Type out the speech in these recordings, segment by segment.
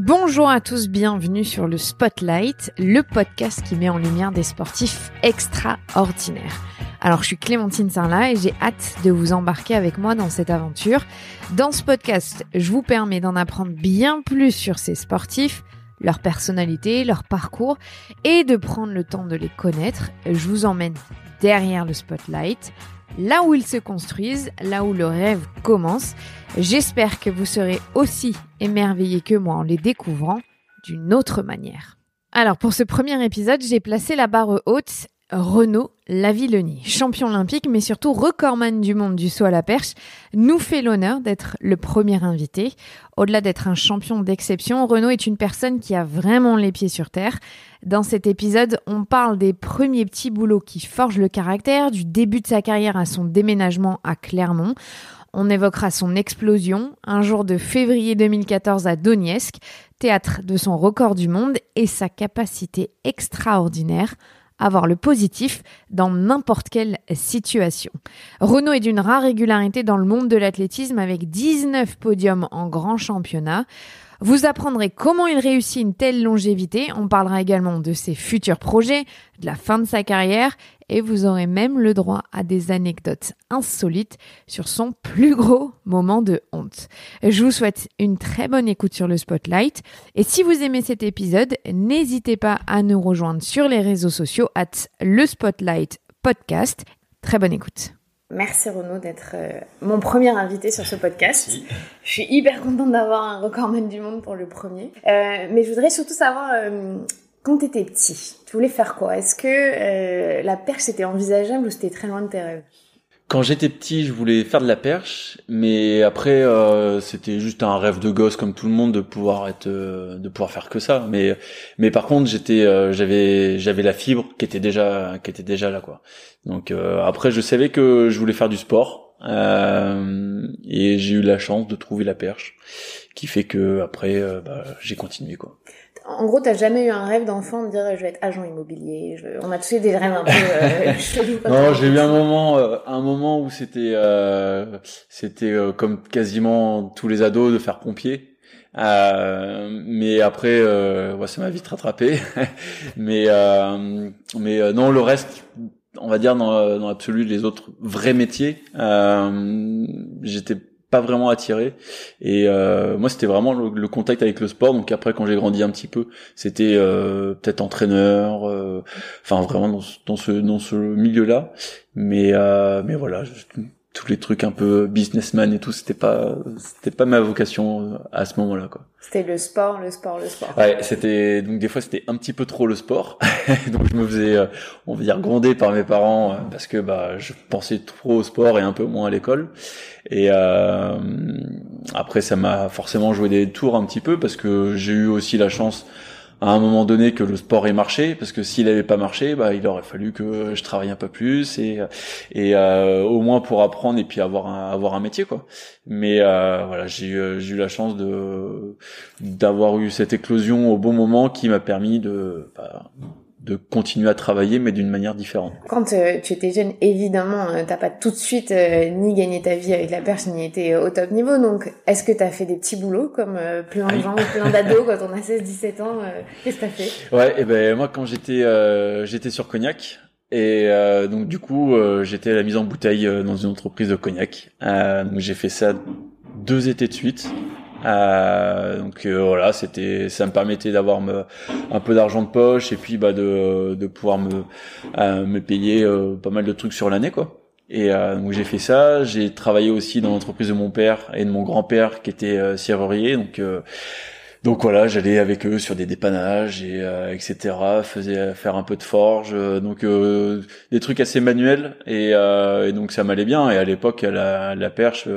Bonjour à tous, bienvenue sur le Spotlight, le podcast qui met en lumière des sportifs extraordinaires. Alors je suis Clémentine Sarlat et j'ai hâte de vous embarquer avec moi dans cette aventure. Dans ce podcast, je vous permets d'en apprendre bien plus sur ces sportifs, leur personnalité, leur parcours et de prendre le temps de les connaître. Je vous emmène derrière le spotlight, là où ils se construisent, là où le rêve commence. J'espère que vous serez aussi émerveillés que moi en les découvrant d'une autre manière. Alors pour ce premier épisode, j'ai placé la barre haute Renaud Lavillenie, champion olympique mais surtout recordman du monde du saut à la perche, nous fait l'honneur d'être le premier invité. Au-delà d'être un champion d'exception, Renaud est une personne qui a vraiment les pieds sur terre. Dans cet épisode, on parle des premiers petits boulots qui forgent le caractère, du début de sa carrière à son déménagement à Clermont. On évoquera son explosion un jour de février 2014 à Donetsk, théâtre de son record du monde et sa capacité extraordinaire avoir le positif dans n'importe quelle situation. Renault est d'une rare régularité dans le monde de l'athlétisme avec 19 podiums en grand championnat. Vous apprendrez comment il réussit une telle longévité. On parlera également de ses futurs projets, de la fin de sa carrière et vous aurez même le droit à des anecdotes insolites sur son plus gros moment de honte. Je vous souhaite une très bonne écoute sur le Spotlight et si vous aimez cet épisode, n'hésitez pas à nous rejoindre sur les réseaux sociaux at le Spotlight Podcast. Très bonne écoute. Merci Renaud d'être euh, mon premier invité sur ce podcast. Je suis hyper contente d'avoir un recordman du monde pour le premier. Euh, mais je voudrais surtout savoir, euh, quand tu étais petit, tu voulais faire quoi? Est-ce que la perche c'était envisageable ou c'était très loin de tes rêves? Quand j'étais petit, je voulais faire de la perche, mais après euh, c'était juste un rêve de gosse comme tout le monde de pouvoir être, euh, de pouvoir faire que ça. Mais mais par contre, j'étais, euh, j'avais j'avais la fibre qui était déjà qui était déjà là quoi. Donc après, je savais que je voulais faire du sport et j'ai eu la chance de trouver la perche, qui fait que après bah, j'ai continué quoi en gros, t'as jamais eu un rêve d'enfant de dire je vais être agent immobilier. On a tous eu des rêves un peu euh, Non, j'ai eu un moment, euh, un moment où c'était, euh, c'était euh, comme quasiment tous les ados de faire pompier. mais après, ouais, ça m'a vite rattrapé. mais mais non, le reste, on va dire dans, dans l'absolu, les autres vrais métiers, j'étais pas vraiment attiré. Et euh, moi c'était vraiment le, contact avec le sport. Donc après quand j'ai grandi un petit peu c'était euh, peut-être entraîneur euh, enfin vraiment dans, ce dans ce milieu là mais euh, mais voilà tous les trucs un peu businessman et tout c'était pas c'était pas ma vocation à ce moment-là quoi. C'était le sport le sport le sport. Ouais c'était donc des fois c'était un petit peu trop le sport. Donc je me faisais on va dire gronder par mes parents parce que bah je pensais trop au sport et un peu moins à l'école. Et euh, après, ça m'a forcément joué des tours un petit peu parce que j'ai eu aussi la chance à un moment donné que le sport ait marché parce que s'il avait pas marché bah il aurait fallu que je travaille un peu plus et et euh, au moins pour apprendre et puis avoir un avoir un métier quoi. Mais euh, voilà j'ai eu j'ai eu la chance de d'avoir eu cette éclosion au bon moment qui m'a permis de bah, de continuer à travailler, mais d'une manière différente. Quand euh, tu étais jeune, évidemment, euh, t'as pas tout de suite euh, ni gagné ta vie avec la perche, ni été au top niveau. Donc, est-ce que t'as fait des petits boulots comme plein de gens, plein d'ados quand on a 16-17 ans Qu'est-ce que t'as fait? Ouais, et ben moi, quand j'étais j'étais sur Cognac. Et donc du coup, j'étais à la mise en bouteille dans une entreprise de cognac. donc j'ai fait ça deux étés de suite. Euh, donc euh, voilà, c'était, ça me permettait d'avoir un peu d'argent de poche et puis bah de, de pouvoir me euh, me payer euh, pas mal de trucs sur l'année quoi. Et donc j'ai fait ça. J'ai travaillé aussi dans l'entreprise de mon père et de mon grand-père qui était serrurier. Donc donc voilà, j'allais avec eux sur des dépannages et euh, etc. Faisais faire un peu de forge, euh, donc euh, des trucs assez manuels et, et donc ça m'allait bien. Et à l'époque, à la, la perche,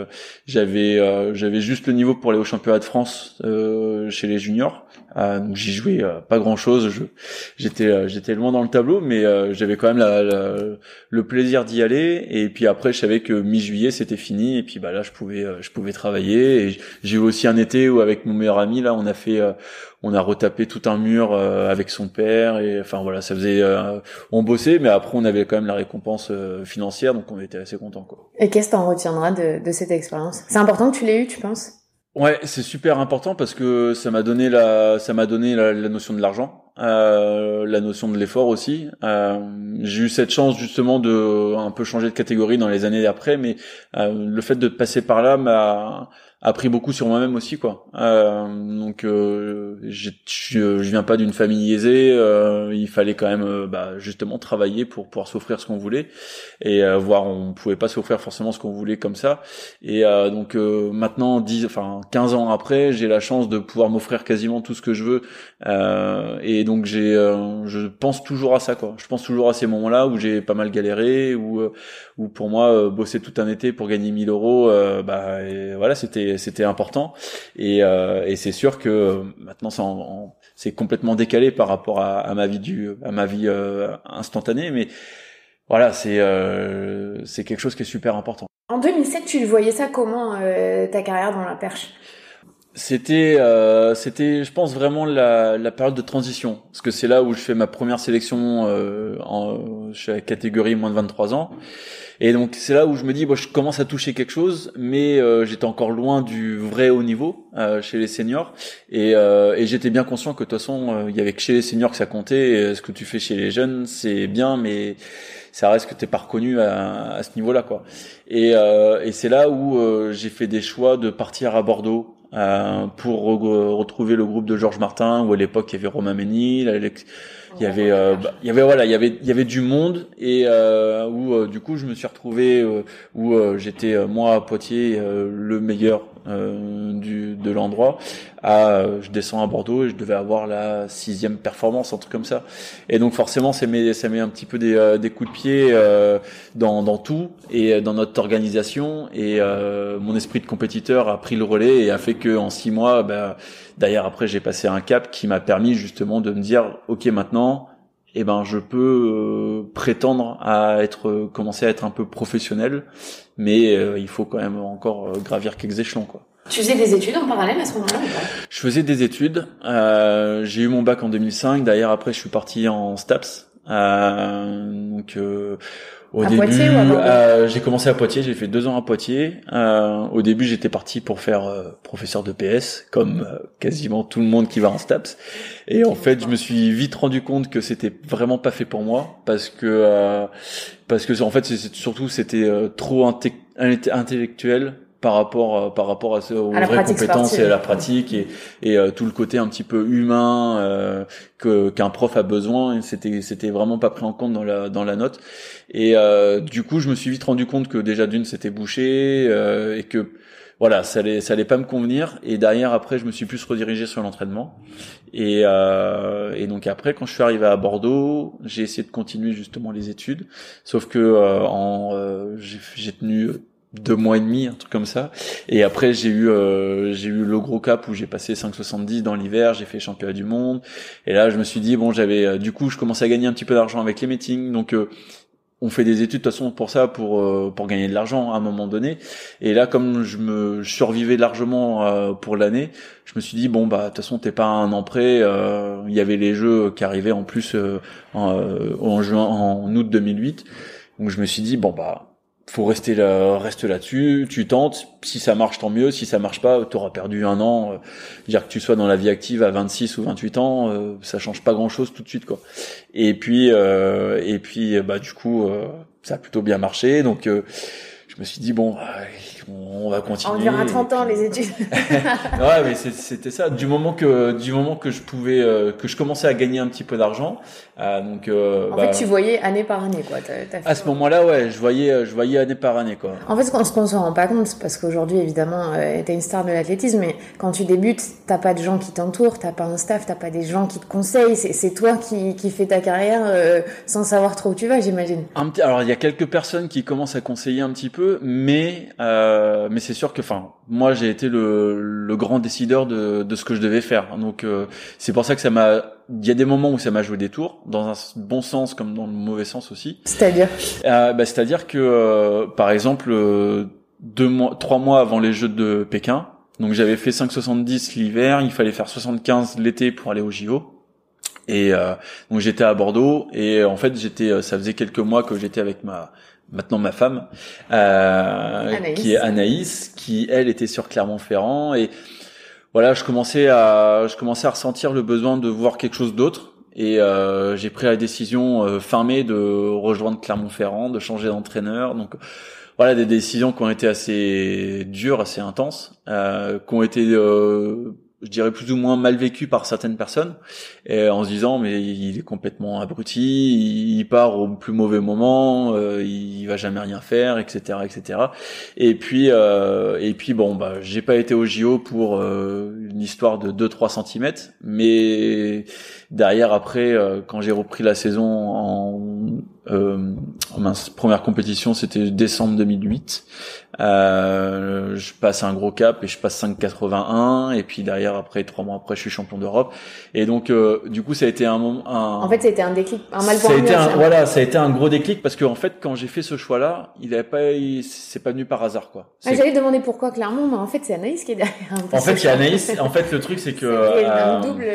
j'avais j'avais juste le niveau pour aller au championnat de France chez les juniors. donc j'y jouais pas grand chose. J'étais j'étais loin dans le tableau, mais j'avais quand même la, le plaisir d'y aller. Et puis après, je savais que mi-juillet c'était fini. Et puis bah là, je pouvais je pouvais travailler. Et j'ai eu aussi un été où avec mon meilleur ami là, on a fait euh, on a retapé tout un mur euh, avec son père et enfin voilà ça faisait euh, on bossait mais après on avait quand même la récompense financière donc on était assez content quoi. Et qu'est-ce que t'en retiendras de, de cette expérience? C'est important que tu l'aies eu tu penses? Ouais, c'est super important parce que ça m'a donné la, ça m'a donné la, notion de l'argent, euh, la notion de l'effort aussi. Euh, j'ai eu cette chance justement de un peu changer de catégorie dans les années d'après, mais euh, le fait de passer par là m'a appris beaucoup sur moi-même aussi quoi. Euh, donc euh, je, viens pas d'une famille aisée, euh, il fallait quand même euh, bah, justement travailler pour pouvoir s'offrir ce qu'on voulait et euh, voir on pouvait pas s'offrir forcément ce qu'on voulait comme ça. Et donc maintenant 10 enfin 15 ans après, j'ai la chance de pouvoir m'offrir quasiment tout ce que je veux et donc j'ai je pense toujours à ça quoi. Je pense toujours à ces moments-là où j'ai pas mal galéré où pour moi bosser tout un été pour gagner 1000 euros bah voilà, c'était c'était important et, euh, c'est sûr que maintenant c'est complètement décalé par rapport à, ma vie du à ma vie euh, instantanée mais voilà c'est euh, c'est quelque chose qui est super important. En 2007 tu voyais ça comment euh, ta carrière dans la perche? C'était, euh, c'était, je pense vraiment la, la, période de transition, parce que c'est là où je fais ma première sélection euh, en, chez la catégorie moins de 23 ans. Et donc c'est là où je me dis, bon, je commence à toucher quelque chose, mais euh, j'étais encore loin du vrai haut niveau euh, chez les seniors. Et, euh, et j'étais bien conscient que de toute façon, il y avait que chez les seniors que ça comptait. Ce que tu fais chez les jeunes, c'est bien, mais ça reste que t'es pas reconnu à, à ce niveau-là, quoi. Et, et c'est là où j'ai fait des choix de partir à Bordeaux pour retrouver le groupe de Georges Martin, où à l'époque il y avait Romain Ménil, il y avait euh, bah, il y avait voilà il y avait il y avait du monde et euh, où euh, du coup je me suis retrouvé euh, où j'étais moi à Poitiers le meilleur du de l'endroit à je descends à Bordeaux et je devais avoir la sixième performance un truc comme ça. Et donc forcément ça met ça met un petit peu des, des coups de pied dans dans tout et dans notre organisation. Et mon esprit de compétiteur a pris le relais et a fait que en six mois bah, D'ailleurs, après, j'ai passé un cap qui m'a permis justement de me dire, ok, maintenant, eh ben, je peux euh, prétendre à être, commencer à être un peu professionnel, mais euh, il faut quand même encore euh, gravir quelques échelons, quoi. Tu faisais des études en parallèle à ce moment-là Je faisais des études. j'ai eu mon bac en 2005. D'ailleurs, après, je suis parti en STAPS. donc au début, euh, j'ai commencé à Poitiers, j'ai fait deux ans à Poitiers. Euh, au début, j'étais parti pour faire euh, professeur de PS, comme euh, quasiment tout le monde qui va en STAPS. Et en fait, je me suis vite rendu compte que c'était vraiment pas fait pour moi, parce que euh, parce que en fait, surtout c'était trop intellectuel par rapport euh, par rapport à, aux vraies compétences et à la pratique et, et euh, tout le côté un petit peu humain euh, que qu'un prof a besoin c'était c'était vraiment pas pris en compte dans la dans la note. Et euh, du coup je me suis vite rendu compte que déjà d'une c'était bouché et que voilà ça allait ça allait pas me convenir. Et derrière après je me suis plus redirigé sur l'entraînement. Et et donc après quand je suis arrivé à Bordeaux j'ai essayé de continuer justement les études. Sauf que en j'ai tenu deux mois et demi, un truc comme ça. Et après j'ai eu euh, j'ai eu le gros cap où j'ai passé 5,70 dans l'hiver, j'ai fait championnat du monde. Et là je me suis dit bon j'avais euh, du coup je commençais à gagner un petit peu d'argent avec les meetings, donc euh, on fait des études de toute façon pour ça pour pour gagner de l'argent à un moment donné. Et là comme je me survivais largement pour l'année, je me suis dit bon bah de toute façon t'es pas un an près. Il y avait les jeux qui arrivaient en plus en, en juin en août 2008. Donc je me suis dit bon bah faut rester là, reste là-dessus, tu tentes, si ça marche tant mieux, si ça marche pas, tu auras perdu un an, euh, dire que tu sois dans la vie active à 26 ou 28 ans, euh, ça change pas grand-chose tout de suite quoi. Et puis euh, et puis bah du coup euh, ça a plutôt bien marché donc je me suis dit bon on va continuer. On durera 30 ans les études. ouais, mais c'était ça. Du moment que du moment que je pouvais euh, que je commençais à gagner un petit peu d'argent, euh, donc. Euh, en fait, bah, tu voyais année par année, quoi. à ce moment-là, ouais, je voyais je voyais année par année, quoi. En fait, ce qu'on se rend pas compte, parce qu'aujourd'hui, évidemment, euh, t'es une star de l'athlétisme, mais quand tu débutes, t'as pas de gens qui t'entourent, t'as pas un staff, t'as pas des gens qui te conseillent. C'est toi qui qui fais ta carrière euh, sans savoir trop où tu vas, j'imagine. Alors, il y a quelques personnes qui commencent à conseiller un petit peu, mais euh, mais c'est sûr que, enfin, moi j'ai été le, le, grand décideur de, de ce que je devais faire. Donc euh, c'est pour ça que ça m'a. Il y a des moments où ça m'a joué des tours, dans un bon sens comme dans le mauvais sens aussi. C'est-à-dire euh, bah, C'est-à-dire que, euh, par exemple, euh, deux mois, trois mois avant les Jeux de Pékin, donc j'avais fait 5,70 l'hiver, il fallait faire 75 l'été pour aller au JO. Et donc j'étais à Bordeaux et en fait j'étais, ça faisait quelques mois que j'étais avec ma maintenant ma femme, euh, qui est Anaïs, qui elle était sur Clermont-Ferrand. Et voilà, je commençais à je commençais à ressentir le besoin de voir quelque chose d'autre. Et euh, j'ai pris la décision euh, fin mai de rejoindre Clermont-Ferrand, de changer d'entraîneur. Donc voilà des décisions qui ont été assez dures, assez intenses, euh, qui ont été euh, je dirais plus ou moins mal vécu par certaines personnes et en se disant mais il est complètement abruti il part au plus mauvais moment euh, il va jamais rien faire etc etc et puis euh, et puis bon bah j'ai pas été au JO pour euh, une histoire de 2 3 cm mais derrière après euh, quand j'ai repris la saison en euh, mince, première compétition c'était décembre 2008 euh, je passe un gros cap et je passe 5,81 et puis derrière après trois mois après je suis champion d'Europe. Et donc euh, du coup ça a été un moment en fait ça a été un déclic un mal ça a été un, voilà ça a été un gros déclic parce que en fait quand j'ai fait ce choix là il avait pas c'est pas venu par hasard quoi. Ah, j'allais demander pourquoi clairement mais en fait c'est Anaïs qui est derrière. En fait c'est Anaïs. En fait le truc c'est que euh, double...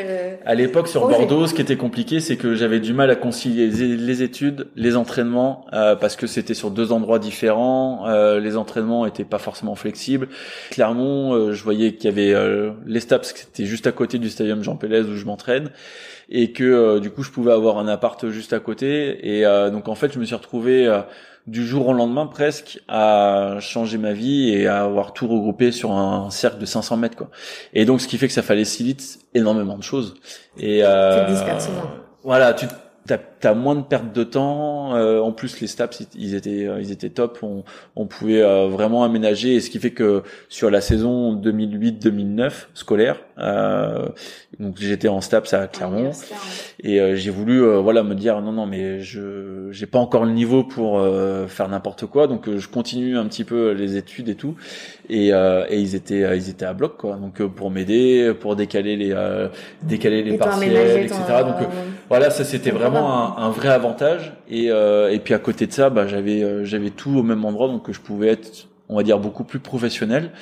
à l'époque sur Bordeaux ce qui était compliqué c'est que j'avais du mal à concilier les études les entraînements euh, parce que c'était sur deux endroits différents les entraînements était pas forcément flexible. Clermont, euh, je voyais qu'il y avait euh, les Staps qui étaient juste à côté du stadium Jean Pélez où je m'entraîne et que euh, du coup je pouvais avoir un appart juste à côté et donc en fait je me suis retrouvé du jour au lendemain presque à changer ma vie et à avoir tout regroupé sur un cercle de 500 mètres quoi. Et donc ce qui fait que ça facilite énormément de choses. Et voilà, tu t'as as moins de perte de temps. Euh, en plus, les staps, ils étaient, euh, ils étaient top. On, on pouvait euh, vraiment aménager, et ce qui fait que sur la saison 2008-2009 scolaire, donc j'étais en staps à Clermont, et j'ai voulu, voilà, me dire non, non, mais je, j'ai pas encore le niveau pour faire n'importe quoi, donc je continue un petit peu les études et tout, et, et ils étaient, ils étaient à bloc, quoi. Donc pour m'aider, pour décaler les, décaler les partiels, etc. Donc voilà, ça c'était vraiment un un, vrai avantage. Et, euh, et puis à côté de ça, bah, j'avais euh, j'avais tout au même endroit, donc je pouvais être, on va dire, beaucoup plus professionnel.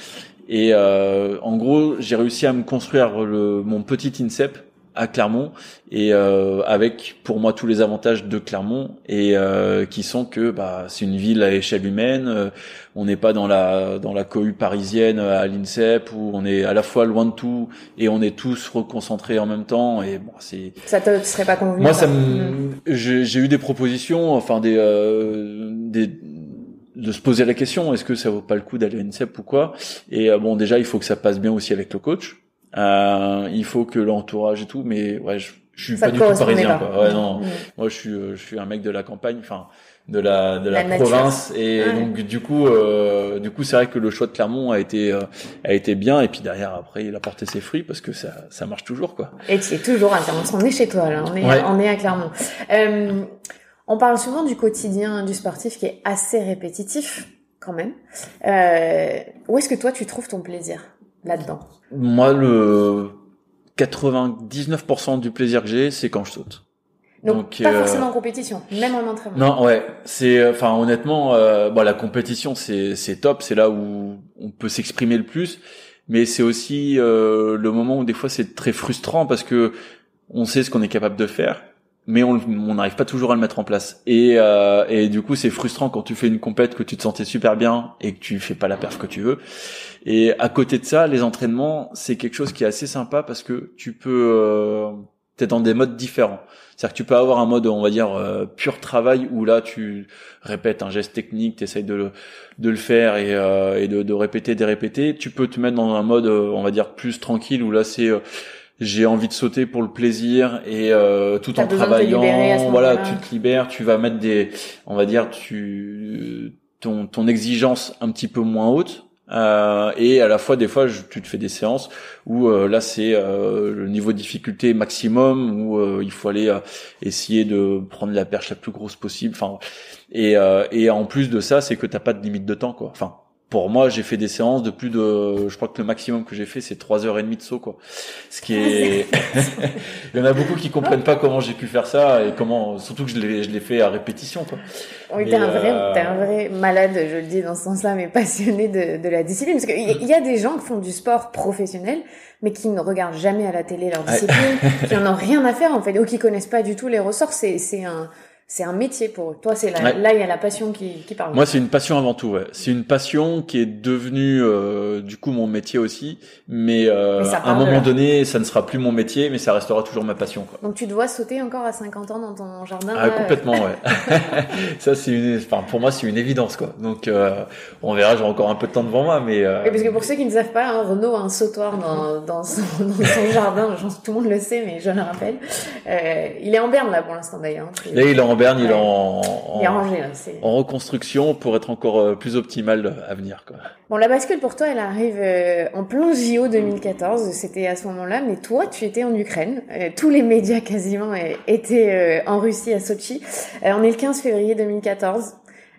Et euh, en gros, j'ai réussi à me construire le, mon petit INSEP à Clermont et euh, avec pour moi tous les avantages de Clermont et euh, qui sont que bah, c'est une ville à échelle humaine euh, on n'est pas dans la dans la cohue parisienne à l'INSEP où on est à la fois loin de tout et on est tous reconcentrés en même temps et bon c'est ça te serait pas convenu moi ça me j'ai eu des propositions enfin des des de se poser la question est-ce que ça vaut pas le coup d'aller à l'INSEP ou quoi et bon déjà il faut que ça passe bien aussi avec le coach euh, il faut que l'entourage et tout, mais ouais, je, je suis pas du tout parisien. Quoi. Ouais, non, mm. moi je suis, euh, je suis un mec de la campagne, enfin de la de la, province. Et donc du coup euh, du coup c'est vrai que le choix de Clermont a été euh, a été bien. Et puis derrière après il a porté ses fruits parce que ça ça marche toujours quoi. Et tu es toujours à Clermont. On est chez toi là. On est on est à Clermont. Euh, on parle souvent du quotidien du sportif qui est assez répétitif quand même. Euh, où est-ce que toi tu trouves ton plaisir? Là-dedans Moi, le 99% du plaisir que j'ai, c'est quand je saute. Donc, pas euh, forcément en compétition, même en entraînement. Non, ouais, c'est enfin honnêtement, euh, bon, la compétition c'est c'est top, c'est là où on peut s'exprimer le plus, mais c'est aussi euh, le moment où des fois c'est très frustrant parce que on sait ce qu'on est capable de faire, mais on n'arrive pas toujours à le mettre en place. Et, euh, et du coup, c'est frustrant quand tu fais une compète que tu te sentais super bien et que tu fais pas la perf que tu veux. Et à côté de ça, les entraînements, c'est quelque chose qui est assez sympa parce que tu peux euh, dans des modes différents. C'est-à-dire que tu peux avoir un mode, on va dire, euh, pur travail où là tu répètes un geste technique, tu essayes de le, de le faire et, euh, et de, de, répéter, de répéter. Tu peux te mettre dans un mode, euh, on va dire, plus tranquille où là c'est j'ai envie de sauter pour le plaisir et euh, tout en travaillant voilà tu te libères tu vas mettre des on va dire tu ton ton exigence un petit peu moins haute euh, et à la fois des fois tu te fais des séances où euh, là c'est euh, le niveau de difficulté maximum où euh, il faut aller essayer de prendre la perche la plus grosse possible enfin et et en plus de ça c'est que t'as pas de limite de temps quoi. Enfin pour moi, j'ai fait des séances de plus de, je crois que le maximum que j'ai fait, c'est trois heures et demie de saut, quoi. Ce qui est, il y en a beaucoup qui comprennent pas comment j'ai pu faire ça et comment, surtout que je l'ai, je l'ai fait à répétition, quoi. Oui, t'es un vrai, euh, t'es un vrai malade, je le dis dans ce sens-là, mais passionné de, de la discipline. Parce qu'il y a des gens qui font du sport professionnel, mais qui ne regardent jamais à la télé leur discipline, qui en ont rien à faire, en fait, ou qui connaissent pas du tout les ressorts. C'est, c'est un, c'est un métier pour eux. Toi, c'est là, là, il y a la passion qui, qui parle. Moi, c'est une passion avant tout. Ouais. C'est une passion qui est devenue euh, du coup mon métier aussi. Mais, euh, à un moment donné, ça ne sera plus mon métier, mais ça restera toujours ma passion. Quoi. Donc, tu dois sauter encore à 50 ans dans ton jardin. Ah, complètement, ouais. ça, c'est une, enfin, pour moi, c'est une évidence, quoi. Donc, euh, on verra. J'ai encore un peu de temps devant moi, mais. Euh... parce que pour ceux qui ne savent pas, hein, Renaud a un sautoir dans, dans, son, dans son jardin. tout le monde le sait, mais je le rappelle. Euh, il est en berne là pour l'instant d'ailleurs. Là, il est en berne il est en, en, reconstruction pour être encore euh, plus optimal à venir. Quoi. Bon, la bascule pour toi, elle arrive euh, en plein JO 2014. C'était à ce moment-là, mais toi, tu étais en Ukraine. Euh, tous les médias quasiment étaient en Russie à Sochi. on est le 15 février 2014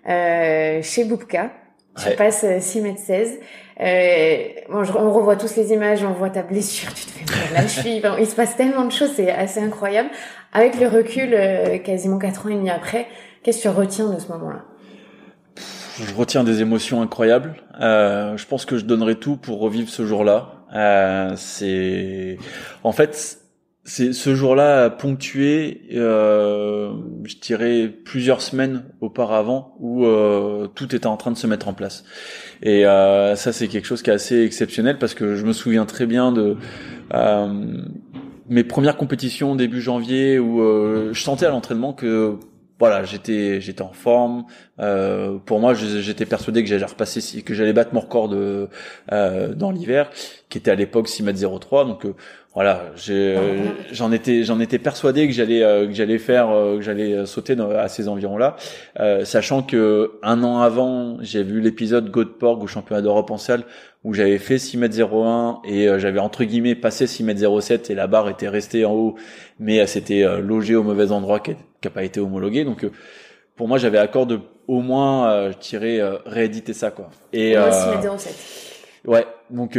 chez Boubka. Tu passes 6 mètres 16. Euh, bon, on revoit tous les images, on voit ta blessure, tu te fais mal la cheville. il se passe tellement de choses, c'est assez incroyable. Avec le recul, euh, quasiment quatre ans et demi après, qu'est-ce que tu retiens de ce moment-là? Je retiens des émotions incroyables. Euh, je pense que je donnerai tout pour revivre ce jour-là. Euh, c'est, en fait, c'est ce jour-là ponctué, euh, je dirais plusieurs semaines auparavant, où euh, tout était en train de se mettre en place. Et euh, ça, c'est quelque chose qui est assez exceptionnel parce que je me souviens très bien de euh, mes premières compétitions début janvier où euh, je sentais à l'entraînement que voilà, j'étais j'étais en forme. Euh, pour moi, j'étais persuadé que j'allais repasser, que j'allais battre mon record de euh, dans l'hiver, qui était à l'époque 6 m 03. Donc euh, voilà, j'en étais j'en étais persuadé que j'allais euh, que j'allais faire euh, que j'allais sauter à ces environs-là, sachant que un an avant, j'ai vu l'épisode Godporg au championnat d'Europe en salle où j'avais fait 6 m 01 et j'avais entre guillemets passé 6 m 07 et la barre était restée en haut, mais elle s'était logée au mauvais endroit qui a pas été homologué. Donc euh, pour moi, j'avais accord de au moins, euh, euh, rééditer ça quoi. Et euh, ouais, donc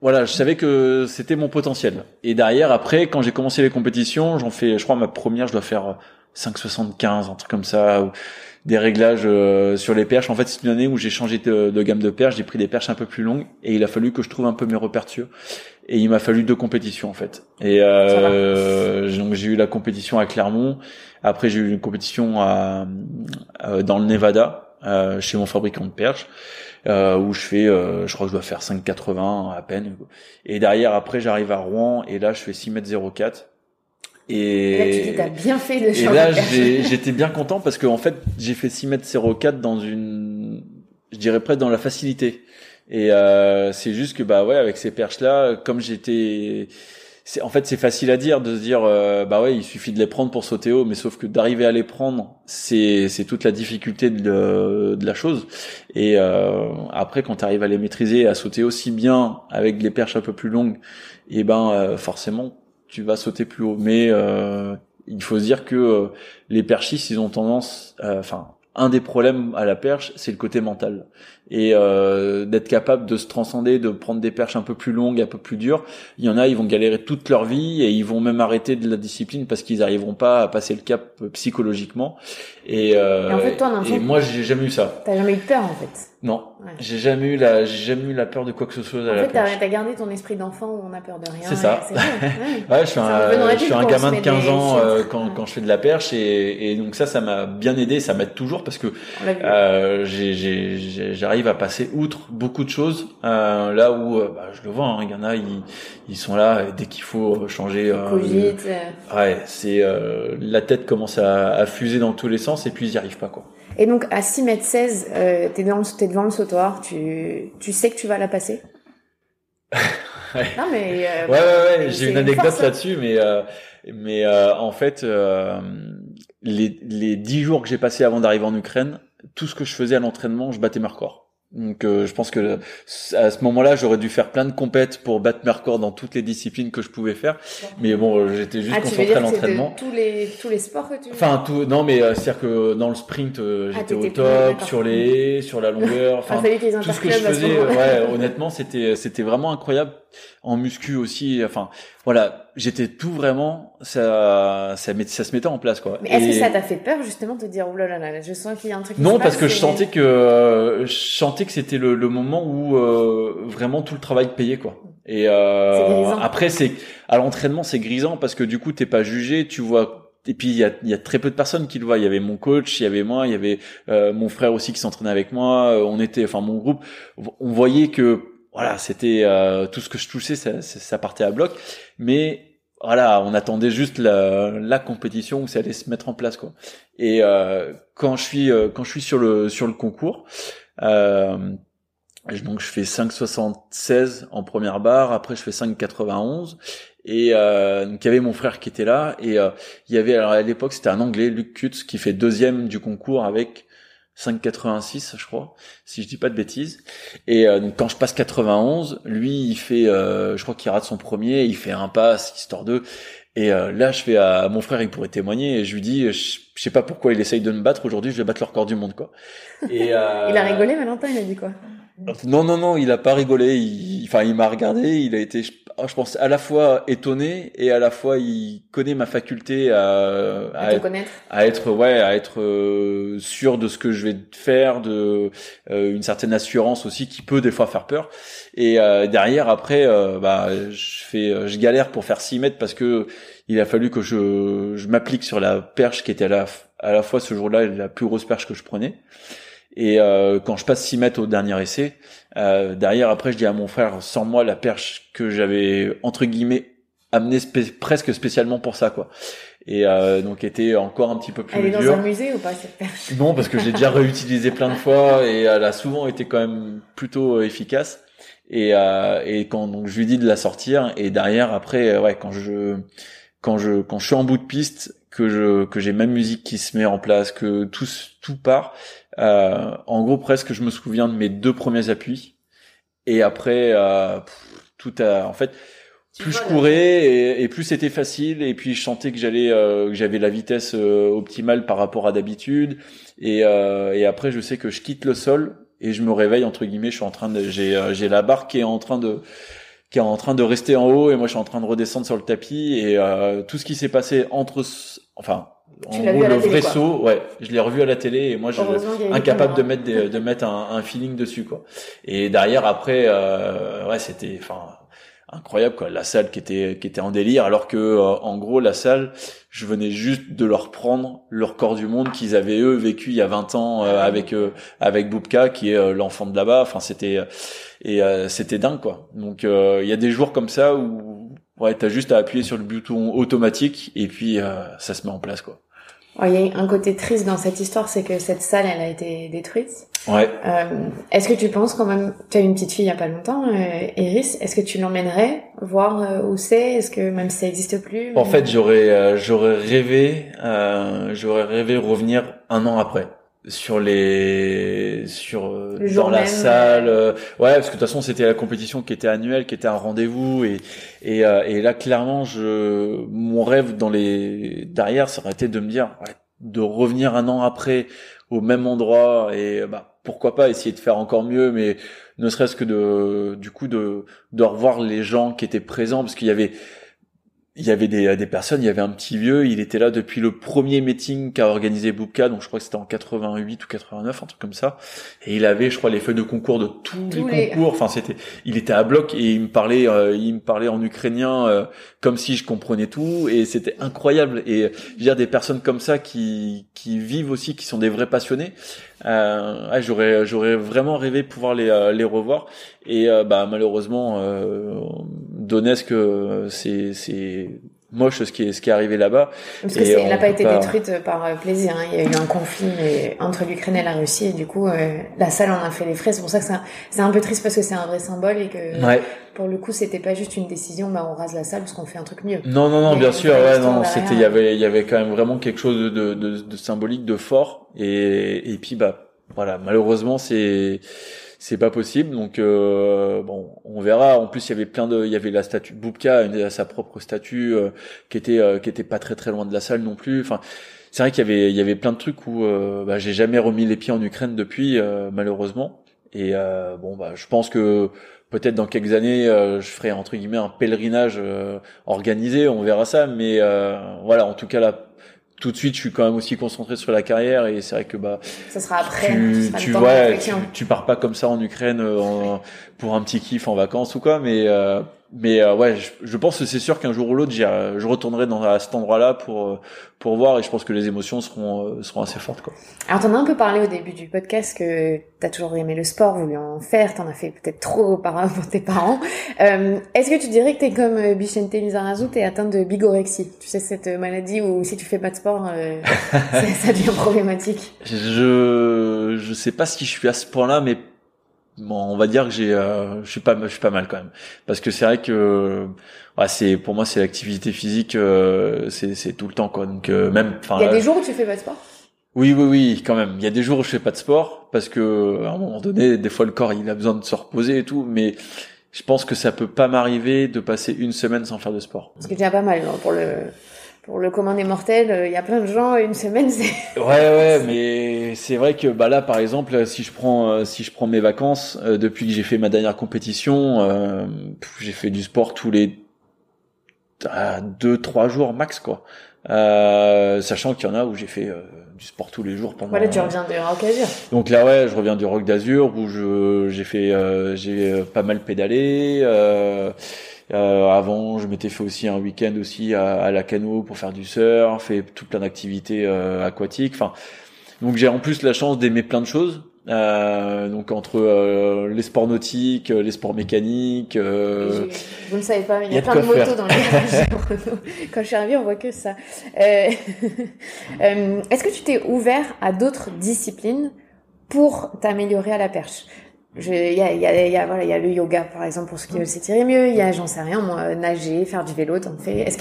voilà, je savais que c'était mon potentiel. Et derrière, après, quand j'ai commencé les compétitions, j'en fais, je crois ma première, je dois faire 5,75, un truc comme ça, ou des réglages sur les perches. En fait, c'est une année où j'ai changé de, de, gamme de perches, j'ai pris des perches un peu plus longues, et il a fallu que je trouve un peu mes repères et il m'a fallu deux compétitions en fait. Et euh, donc j'ai eu la compétition à Clermont. Après j'ai eu une compétition à, euh, dans le Nevada euh, chez mon fabricant de perches euh, où je fais, euh, je crois que je dois faire 5,80 à peine. Et derrière après j'arrive à Rouen et là je fais 6 mètres 04. Et, là, tu bien fait de Et là, j'étais bien content parce que en fait, j'ai fait 6 mètres 04 dans une, je dirais presque dans la facilité. Et euh, c'est juste que bah ouais, avec ces perches là, comme j'étais en fait c'est facile à dire de se dire euh, bah ouais il suffit de les prendre pour sauter haut mais sauf que d'arriver à les prendre c'est c'est toute la difficulté de, de la chose et euh, après quand tu arrives à les maîtriser à sauter aussi bien avec les perches un peu plus longues et eh ben euh, forcément tu vas sauter plus haut. Mais euh, il faut se dire que les perchistes ils ont tendance enfin un des problèmes à la perche, c'est le côté mental et euh, d'être capable de se transcender, de prendre des perches un peu plus longues, un peu plus dures. Il y en a, ils vont galérer toute leur vie et ils vont même arrêter de la discipline parce qu'ils n'arriveront pas à passer le cap psychologiquement. Et, euh, et, en fait, toi, et moi, j'ai jamais eu ça. T'as jamais eu peur en fait. Non, j'ai jamais eu la, j'ai jamais eu la peur de quoi que ce soit. En à fait, t'as as gardé ton esprit d'enfant où on a peur de rien. C'est ça. Ouais, je suis un, je suis un gamin de 15 ans euh, quand, quand je fais de la perche et, et donc ça, ça m'a bien aidé, ça m'aide toujours parce que euh, j'arrive à passer outre beaucoup de choses. Euh, là où, euh, bah, je le vois, hein, il y en a, ils, ils sont là dès qu'il faut changer. Euh, Covid. ouais, c'est la tête commence à, à fuser dans tous les sens et puis ils n'y arrivent pas quoi. Et donc à 6 mètres 16, euh, t'es, devant, t'es devant le sautoir, tu, tu sais que tu vas la passer? Ouais. Non mais ouais ouais ouais, j'ai une anecdote hein. là-dessus, mais mais en fait les les dix jours que j'ai passés avant d'arriver en Ukraine, tout ce que je faisais à l'entraînement, je battais mes records. Donc euh, je pense que à ce moment-là, j'aurais dû faire plein de compètes pour battre mes records dans toutes les disciplines que je pouvais faire. Mais bon, euh, j'étais juste ah, concentré à l'entraînement. Tous les tous les sports que tu Enfin tout non mais euh, c'est-à-dire que dans le sprint ah, j'étais au top, sur les sur la longueur, enfin tout ce que je faisais ouais, honnêtement, c'était c'était vraiment incroyable en muscu aussi, enfin voilà, j'étais tout vraiment, ça, ça, ça, se mettait en place quoi. Mais est-ce que ça t'a fait peur justement de dire oulala, là, là, je sens qu'il y a un truc. Non, parce que je sentais que je sentais que c'était le, le, moment où euh, vraiment tout le travail payait quoi. Et euh, après c'est à l'entraînement c'est grisant parce que du coup t'es pas jugé, tu vois et puis il y a, y a, très peu de personnes qui le voient. Il y avait mon coach, il y avait moi, il y avait euh, mon frère aussi qui s'entraînait avec moi. Euh, on était, enfin mon groupe, on voyait que voilà, c'était euh, tout ce que je touchais, ça, ça, partait à bloc. Mais voilà, on attendait juste la, la, compétition où ça allait se mettre en place quoi. Et quand je suis quand je suis sur le sur le concours. donc je fais 5,76 en première barre, après je fais 5,91 et euh, donc il y avait mon frère qui était là et euh, il y avait alors à l'époque c'était un anglais Luc Kutz qui fait deuxième du concours avec 5,86 je crois si je dis pas de bêtises. Et euh, donc quand je passe 91 lui il fait euh, je crois qu'il rate son premier il fait un pass histoire de et euh, là je fais à mon frère il pourrait témoigner et je lui dis je, sais pas pourquoi il essaye de me battre aujourd'hui je vais battre le record du monde quoi. Et il a rigolé Valentin il a dit quoi? Non, non, non, il a pas rigolé. Il, enfin, il m'a regardé. Il a été, je, pense, à la fois étonné et à la fois il connaît ma faculté à, à, être, à être, ouais, à être euh, sûr de ce que je vais faire, de euh, une certaine assurance aussi qui peut des fois faire peur. Et euh, derrière, après, bah, je fais, je galère pour faire 6 mètres parce que il a fallu que je, je m'applique sur la perche qui était à la, à la fois ce jour-là la plus grosse perche que je prenais. Et euh, quand je passe 6 mètres au dernier essai, euh, derrière après je dis à mon frère, sans moi la perche que j'avais entre guillemets amenée presque spécialement pour ça quoi. Et euh, donc était encore un petit peu plus Elle est dans un musée ou pas cette perche? Non parce que j'ai déjà réutilisé plein de fois et elle a souvent été quand même plutôt euh, efficace. Et, euh, et quand donc je lui dis de la sortir et derrière après ouais quand je quand je quand je suis en bout de piste que je que j'ai ma musique qui se met en place que tout tout part euh, en gros, presque, je me souviens de mes deux premiers appuis. Et après, euh, tout a, en fait, plus je courais et, plus c'était facile. Et puis je sentais que j'allais, euh, que j'avais la vitesse optimale par rapport à d'habitude. Et, et après, je sais que je quitte le sol et je me réveille entre guillemets. Je suis en train de, j'ai, j'ai la barre qui est en train de qui est en train de rester en haut et moi je suis en train de redescendre sur le tapis et tout ce qui s'est passé entre enfin en gros, le vrai saut, ouais, je l'ai revu à la télé et moi, je incapable de mettre de mettre un, un, feeling dessus, quoi. Et derrière, après, euh, ouais, c'était, enfin, incroyable, quoi. La salle qui était qui était en délire, alors que, euh, en gros, la salle, je venais juste de leur prendre leur corps du monde qu'ils avaient eux vécu il y a 20 ans euh, avec euh, avec Boubka, qui est l'enfant de là-bas. Enfin, c'était et c'était dingue, quoi. Donc, il y a des jours comme ça où Ouais, t'as juste à appuyer sur le bouton automatique et puis ça se met en place quoi. Il y a un côté triste dans cette histoire, c'est que cette salle, elle a été détruite. Ouais. Euh, est-ce que tu penses quand même, tu as une petite fille il y a pas longtemps, euh, Iris, est-ce que tu l'emmènerais voir euh, où c'est? Est-ce que même si ça n'existe plus En fait, j'aurais euh, j'aurais rêvé, euh, j'aurais rêvé revenir un an après sur les sur euh, dans la salle euh, ouais parce que de toute façon c'était la compétition qui était annuelle qui était un rendez-vous et et, euh, et là clairement je mon rêve dans les derrière ça aurait été de me dire ouais, de revenir un an après au même endroit et bah pourquoi pas essayer de faire encore mieux mais ne serait-ce que de du coup de de revoir les gens qui étaient présents parce qu'il y avait il y avait des, des personnes, il y avait un petit vieux, il était là depuis le premier meeting qu'a organisé Boubka, donc je crois que c'était en 88 ou 89, un truc comme ça. Et il avait, je crois, les feuilles de concours de tous, les, concours. Enfin, c'était, il était à bloc et il me parlait, euh, il me parlait en ukrainien euh, comme si je comprenais tout et c'était incroyable. Et je veux dire des personnes comme ça qui qui vivent aussi, qui sont des vrais passionnés. Euh, j'aurais j'aurais vraiment rêvé pouvoir les euh, les revoir. Et euh, bah malheureusement euh, Donetsk c'est c'est moche ce qui est ce qui est arrivé là-bas. Parce que elle n'a pas été détruite par plaisir. Hein. Il y a eu un conflit entre l'Ukraine et la Russie et du coup la salle en a fait les frais. C'est pour ça que c'est un peu triste parce que c'est un vrai symbole et que pour le coup c'était pas juste une décision bah on rase la salle parce qu'on fait un truc mieux. Non non non bien sûr ouais non c'était il y avait il y avait quand même vraiment quelque chose de, de, de symbolique de fort et, et puis bah voilà, malheureusement c'est c'est pas possible. Donc euh, bon, on verra. En plus, il y avait plein de, il y avait la statue Boubka, sa propre statue euh, qui était euh, qui était pas très très loin de la salle non plus. Enfin, c'est vrai qu'il y avait il y avait plein de trucs où bah, j'ai jamais remis les pieds en Ukraine depuis malheureusement. Et bon bah, je pense que peut-être dans quelques années, je ferai entre guillemets un pèlerinage organisé. On verra ça. Mais voilà, en tout cas là tout de suite, je suis quand même aussi concentré sur la carrière et c'est vrai que bah ça sera après. Tu, tu vois, tu, pars pas comme ça en Ukraine euh, pour un petit kiff en vacances ou quoi, mais euh, mais euh, ouais, je, je, pense que c'est sûr qu'un jour ou l'autre, je retournerai dans à cet endroit-là pour euh, pour voir et je pense que les émotions seront euh, seront assez fortes quoi. Alors t'en as un peu parlé au début du podcast que t'as toujours aimé le sport, voulu en faire, t'en as fait peut-être trop auparavant pour tes parents. Est-ce que tu dirais que t'es comme Bichente Lizarazu, t'es atteinte de bigorexie? Tu sais cette maladie où si tu fais pas de sport, ça, ça devient problématique. Je je sais pas si je suis à ce point-là, mais bon, on va dire que j'ai, euh, je suis pas, je suis pas mal quand même, parce que c'est vrai que, ouais, c'est pour moi c'est l'activité physique, euh, c'est, c'est tout le temps quoi. Donc euh, même, enfin. Il y a des jours où tu fais pas de sport? Oui, oui, oui, quand même. Il y a des jours où je fais pas de sport parce que à un moment donné, des fois le corps il a besoin de se reposer et tout, mais je pense que ça peut pas m'arriver de passer une semaine sans faire de sport. Ce qui est déjà pas mal hein, pour le pour le commun des mortels, euh, il y a plein de gens, une semaine, c'est... Ouais, ouais, mais c'est vrai que bah là, par exemple, si je prends euh, si je prends mes vacances, euh, depuis que j'ai fait ma dernière compétition, euh, j'ai fait du sport tous les deux, trois jours max, quoi. sachant qu'il y en a où j'ai fait du sport tous les jours pendant. Voilà, tu reviens du Rock d'Azur. Donc là, ouais, je reviens du Rock d'Azur où je j'ai fait j'ai pas mal pédalé. Euh, avant, je m'étais fait aussi un week-end aussi à, à, la canoë pour faire du surf et tout plein d'activités euh, aquatiques. Enfin, donc j'ai en plus la chance d'aimer plein de choses. Euh, donc entre euh, les sports nautiques, les sports mécaniques. Euh, vous ne savez pas, mais il y a, plein de, motos dans les Quand je suis arrivée, on voit que ça. Est-ce que tu t'es ouvert à d'autres disciplines pour t'améliorer à la perche? Il y a, y, a, y, a, voilà, y a le yoga, par exemple, pour ceux qui veulent s'étirer mieux. Il y a, j'en sais rien, moi, nager, faire du vélo, t'en fais. Est-ce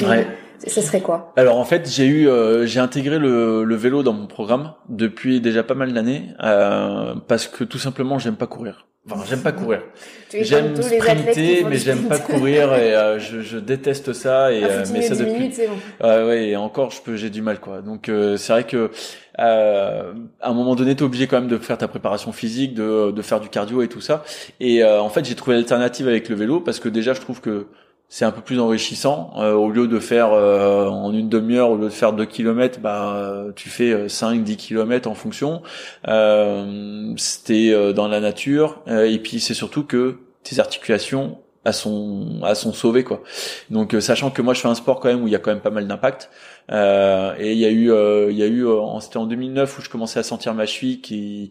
ce serait quoi? Alors, en fait, j'ai eu, euh, j'ai intégré le, le, vélo dans mon programme depuis déjà pas mal d'années, euh, parce que tout simplement, j'aime pas courir. Enfin, j'aime pas courir. J'aime sprinter, mais j'aime pas courir et euh, je, je, déteste ça. Et euh, mais ça depuis. Minutes, bon. ouais, ouais, et encore, je peux, j'ai du mal quoi. Donc euh, c'est vrai que à un moment donné, t'es obligé quand même de faire ta préparation physique, de, de faire du cardio et tout ça. Et en fait, j'ai trouvé l'alternative avec le vélo parce que déjà, je trouve que c'est un peu plus enrichissant. Euh, au lieu de faire euh, en une demi-heure, au lieu de faire 2 kilomètres, bah tu fais 5-10 euh, kilomètres en fonction. Euh, C'était dans la nature et puis c'est surtout que tes articulations à son à son sauvé quoi. Donc sachant que moi je fais un sport quand même où il y a quand même pas mal d'impact et il y a eu il y a eu c'était en 2009 où je commençais à sentir ma cheville qui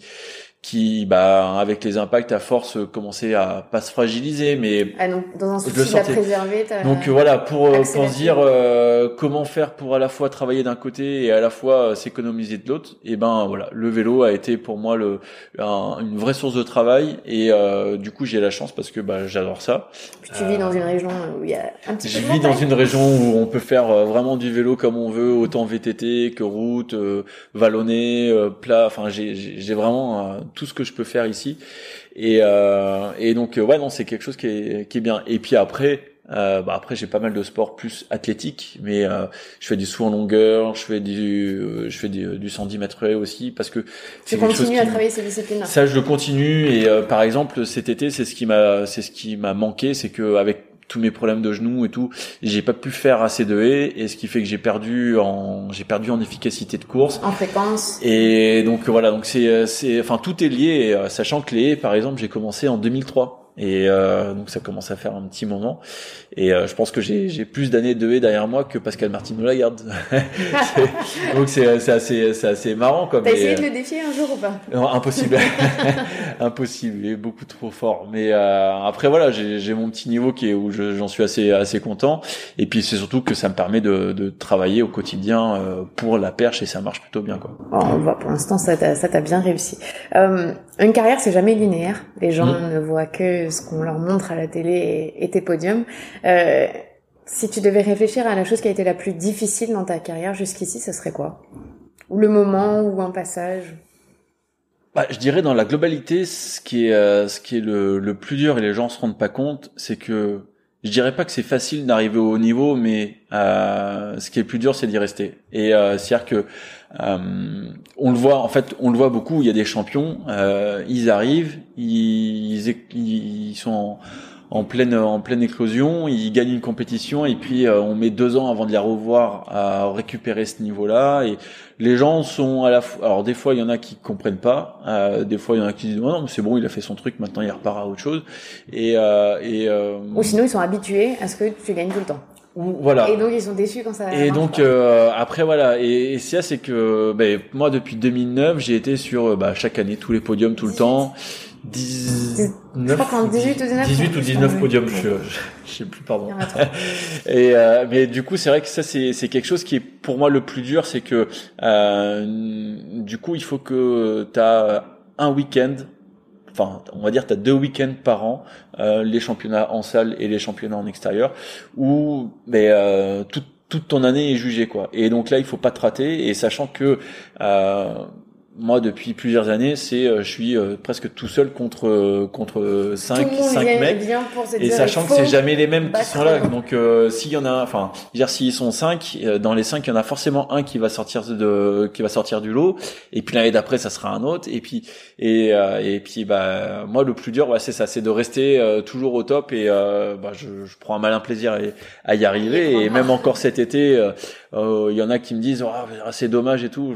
qui, bah, avec les impacts, à force, commençait à pas se fragiliser, mais ah non, dans un souci de la préserver. Donc voilà, pour pour se dire euh, comment faire pour à la fois travailler d'un côté et à la fois euh, s'économiser de l'autre, et eh ben voilà, le vélo a été pour moi le une vraie source de travail et euh, du coup j'ai la chance parce que bah j'adore ça. tu vis dans une région où il y a un petit Je vis dans une région où on peut faire vraiment du vélo comme on veut, autant VTT que route, vallonné, plat. Enfin j'ai j'ai vraiment tout ce que je peux faire ici. Et, euh, et donc ouais non c'est quelque chose qui est, qui est bien. Et puis après euh, bah après j'ai pas mal de sports plus athlétiques, mais euh, je fais du saut en longueur, je fais du euh, je fais du, du 110 mètres aussi parce que tu continues à travailler ces disciplines. Ça je le continue et euh, par exemple cet été c'est ce qui m'a c'est ce qui m'a manqué, c'est que avec tous mes problèmes de genoux et tout, j'ai pas pu faire assez de haies et ce qui fait que j'ai perdu en j'ai perdu en efficacité de course, en fréquence. Et donc voilà, donc c'est c'est enfin tout est lié, sachant que les haies par exemple, j'ai commencé en 2003. Et euh, donc ça commence à faire un petit moment. Et euh, je pense que j'ai plus d'années de haie derrière moi que Pascal Martino Lagarde. donc c'est assez, c'est assez marrant. T'as essayé de le défier un jour ou pas? Non, impossible. impossible. Il est beaucoup trop fort. Mais euh, après voilà, j'ai mon petit niveau qui est où j'en suis assez assez content. Et puis c'est surtout que ça me permet de, de travailler au quotidien euh, pour la perche et ça marche plutôt bien quoi. on voit pour l'instant ça t'a bien réussi. Euh, une carrière c'est jamais linéaire. Les gens mmh. ne voient que ce qu'on leur montre à la télé et, tes podiums. Euh, si tu devais réfléchir à la chose qui a été la plus difficile dans ta carrière jusqu'ici, ce serait quoi? Ou le moment ou un passage? Bah, je dirais dans la globalité, ce qui est euh, ce qui est le, le, plus dur et les gens se rendent pas compte, c'est que je dirais pas que c'est facile d'arriver au haut niveau, mais euh, ce qui est plus dur, c'est d'y rester. Et c'est-à-dire que euh, on le voit, en fait, on le voit beaucoup. Il y a des champions, euh, ils arrivent, ils, ils sont en pleine en pleine éclosion, ils gagnent une compétition et puis on met deux ans avant de les revoir à récupérer ce niveau-là et les gens sont à la fois alors des fois il y en a qui comprennent pas des fois il y en a qui disent oh non mais c'est bon il a fait son truc maintenant il repart à autre chose et et ou sinon ils sont habitués à ce que tu gagnes tout le temps voilà. Et donc ils sont déçus quand ça. Et donc euh, après voilà et, et ça c'est que ben, moi depuis 2009 j'ai été sur euh, bah, chaque année tous les podiums tout le temps. 19, je crois 18 ou 19, 18 ou 19 podiums, je, je, sais plus, pardon. et euh, mais du coup, c'est vrai que ça, c'est c'est quelque chose qui est pour moi le plus dur, c'est que euh, du coup, il faut que tu as un week-end enfin on va dire tu deux week-ends par an euh, les championnats en salle et les championnats en extérieur où mais euh, toute toute ton année est jugée quoi. Et donc là il faut pas te rater et sachant que euh, moi depuis plusieurs années c'est euh, je suis euh, presque tout seul contre euh, contre cinq cinq mecs. et sachant que c'est jamais les mêmes qui sont là. Donc s'il y en a enfin dire s'ils sont cinq dans les cinq il y en a forcément un qui va sortir de qui va sortir du lot. Et puis l'année d'après ça sera un autre. Et puis et et puis bah moi le plus dur ouais, c'est ça. C'est de rester toujours au top. Et bah je, je, prends un malin plaisir à, à y arriver. Et même encore cet été il y en a qui me disent oh, c'est dommage et tout.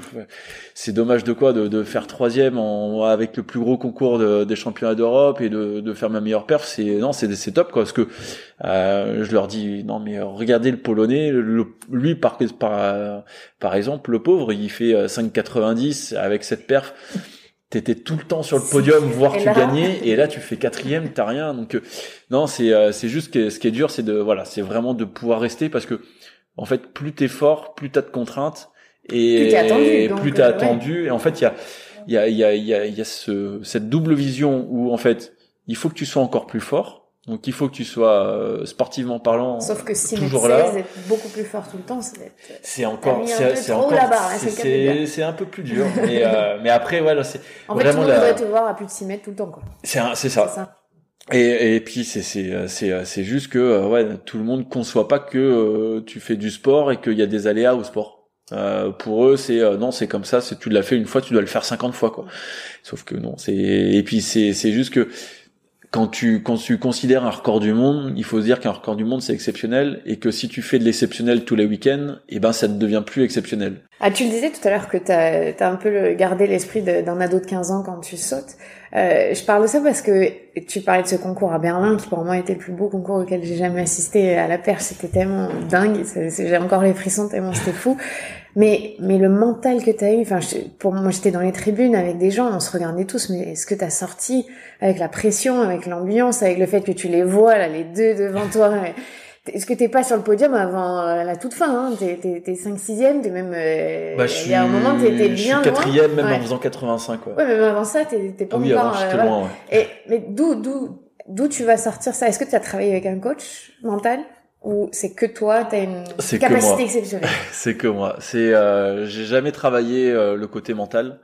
C'est dommage de quoi? De, de faire troisième en, avec le plus gros concours de, des championnats d'Europe et de, de faire ma meilleure perf. C'est non c'est c'est top quoi. Parce que euh, je leur dis non mais regardez le polonais. Lui par par par exemple le pauvre il fait 5,90 avec cette perf. T'étais tout le temps sur le podium voire tu gagnais. Et là tu fais quatrième t'as rien. Donc euh, non c'est euh, c'est juste que ce qui est dur c'est de voilà c'est vraiment de pouvoir rester parce que en fait plus t'es fort plus t'as de contraintes et plus t'es attendu. plus t'es euh, attendu. Et en fait, il y a, il y a, il y a, il y a, y a ce, cette double vision où en fait, il faut que tu sois encore plus fort. Donc il faut que tu sois euh, sportivement parlant Sauf que si toujours là. Vous êtes beaucoup plus fort tout le temps, c'est encore c'est encore c'est c'est un peu plus dur mais euh, mais après voilà, c'est en vraiment fait, tout le monde te voir à plus de 6 mètres tout le temps quoi. C'est c'est ça. ça. Et, et puis c'est c'est c'est c'est juste que ouais tout le monde conçoit pas que tu fais du sport et qu'il y a des aléas au sport. Euh, pour eux, c'est euh, non, c'est comme ça. C'est tu l'as fait une fois, tu dois le faire 50 fois, quoi. Sauf que non, c'est et puis c'est c'est juste que quand tu quand tu considères un record du monde, il faut se dire qu'un record du monde c'est exceptionnel et que si tu fais de l'exceptionnel tous les week-ends, eh ben ça ne devient plus exceptionnel. Ah, tu le disais tout à l'heure que tu as, un peu gardé l'esprit d'un ado de 15 ans quand tu sautes. Euh, je parle de ça parce que tu parlais de ce concours à Berlin qui pour moi était le plus beau concours auquel j'ai jamais assisté à la perche. C'était tellement dingue. J'ai encore les frissons tellement c'était fou. Mais, mais le mental que tu as eu, enfin, pour moi, j'étais dans les tribunes avec des gens, on se regardait tous, mais est-ce que tu as sorti avec la pression, avec l'ambiance, avec le fait que tu les vois, là, les deux devant toi est-ce que t'es pas sur le podium avant euh, la toute fin hein? T'es t'es 5 6 t'es même euh, bah, il y a un moment t'étais bien je suis quatrième même en faisant 85 ouais. Ouais, même avant ça t'es t'es pas oui. Avant, euh, loin, ouais. Et mais d'où d'où d'où tu vas sortir ça? Est-ce que tu as travaillé avec un coach mental? Ou c'est que toi, tu as une capacité exceptionnelle C'est que moi. C'est, euh, j'ai jamais travaillé euh, le côté mental.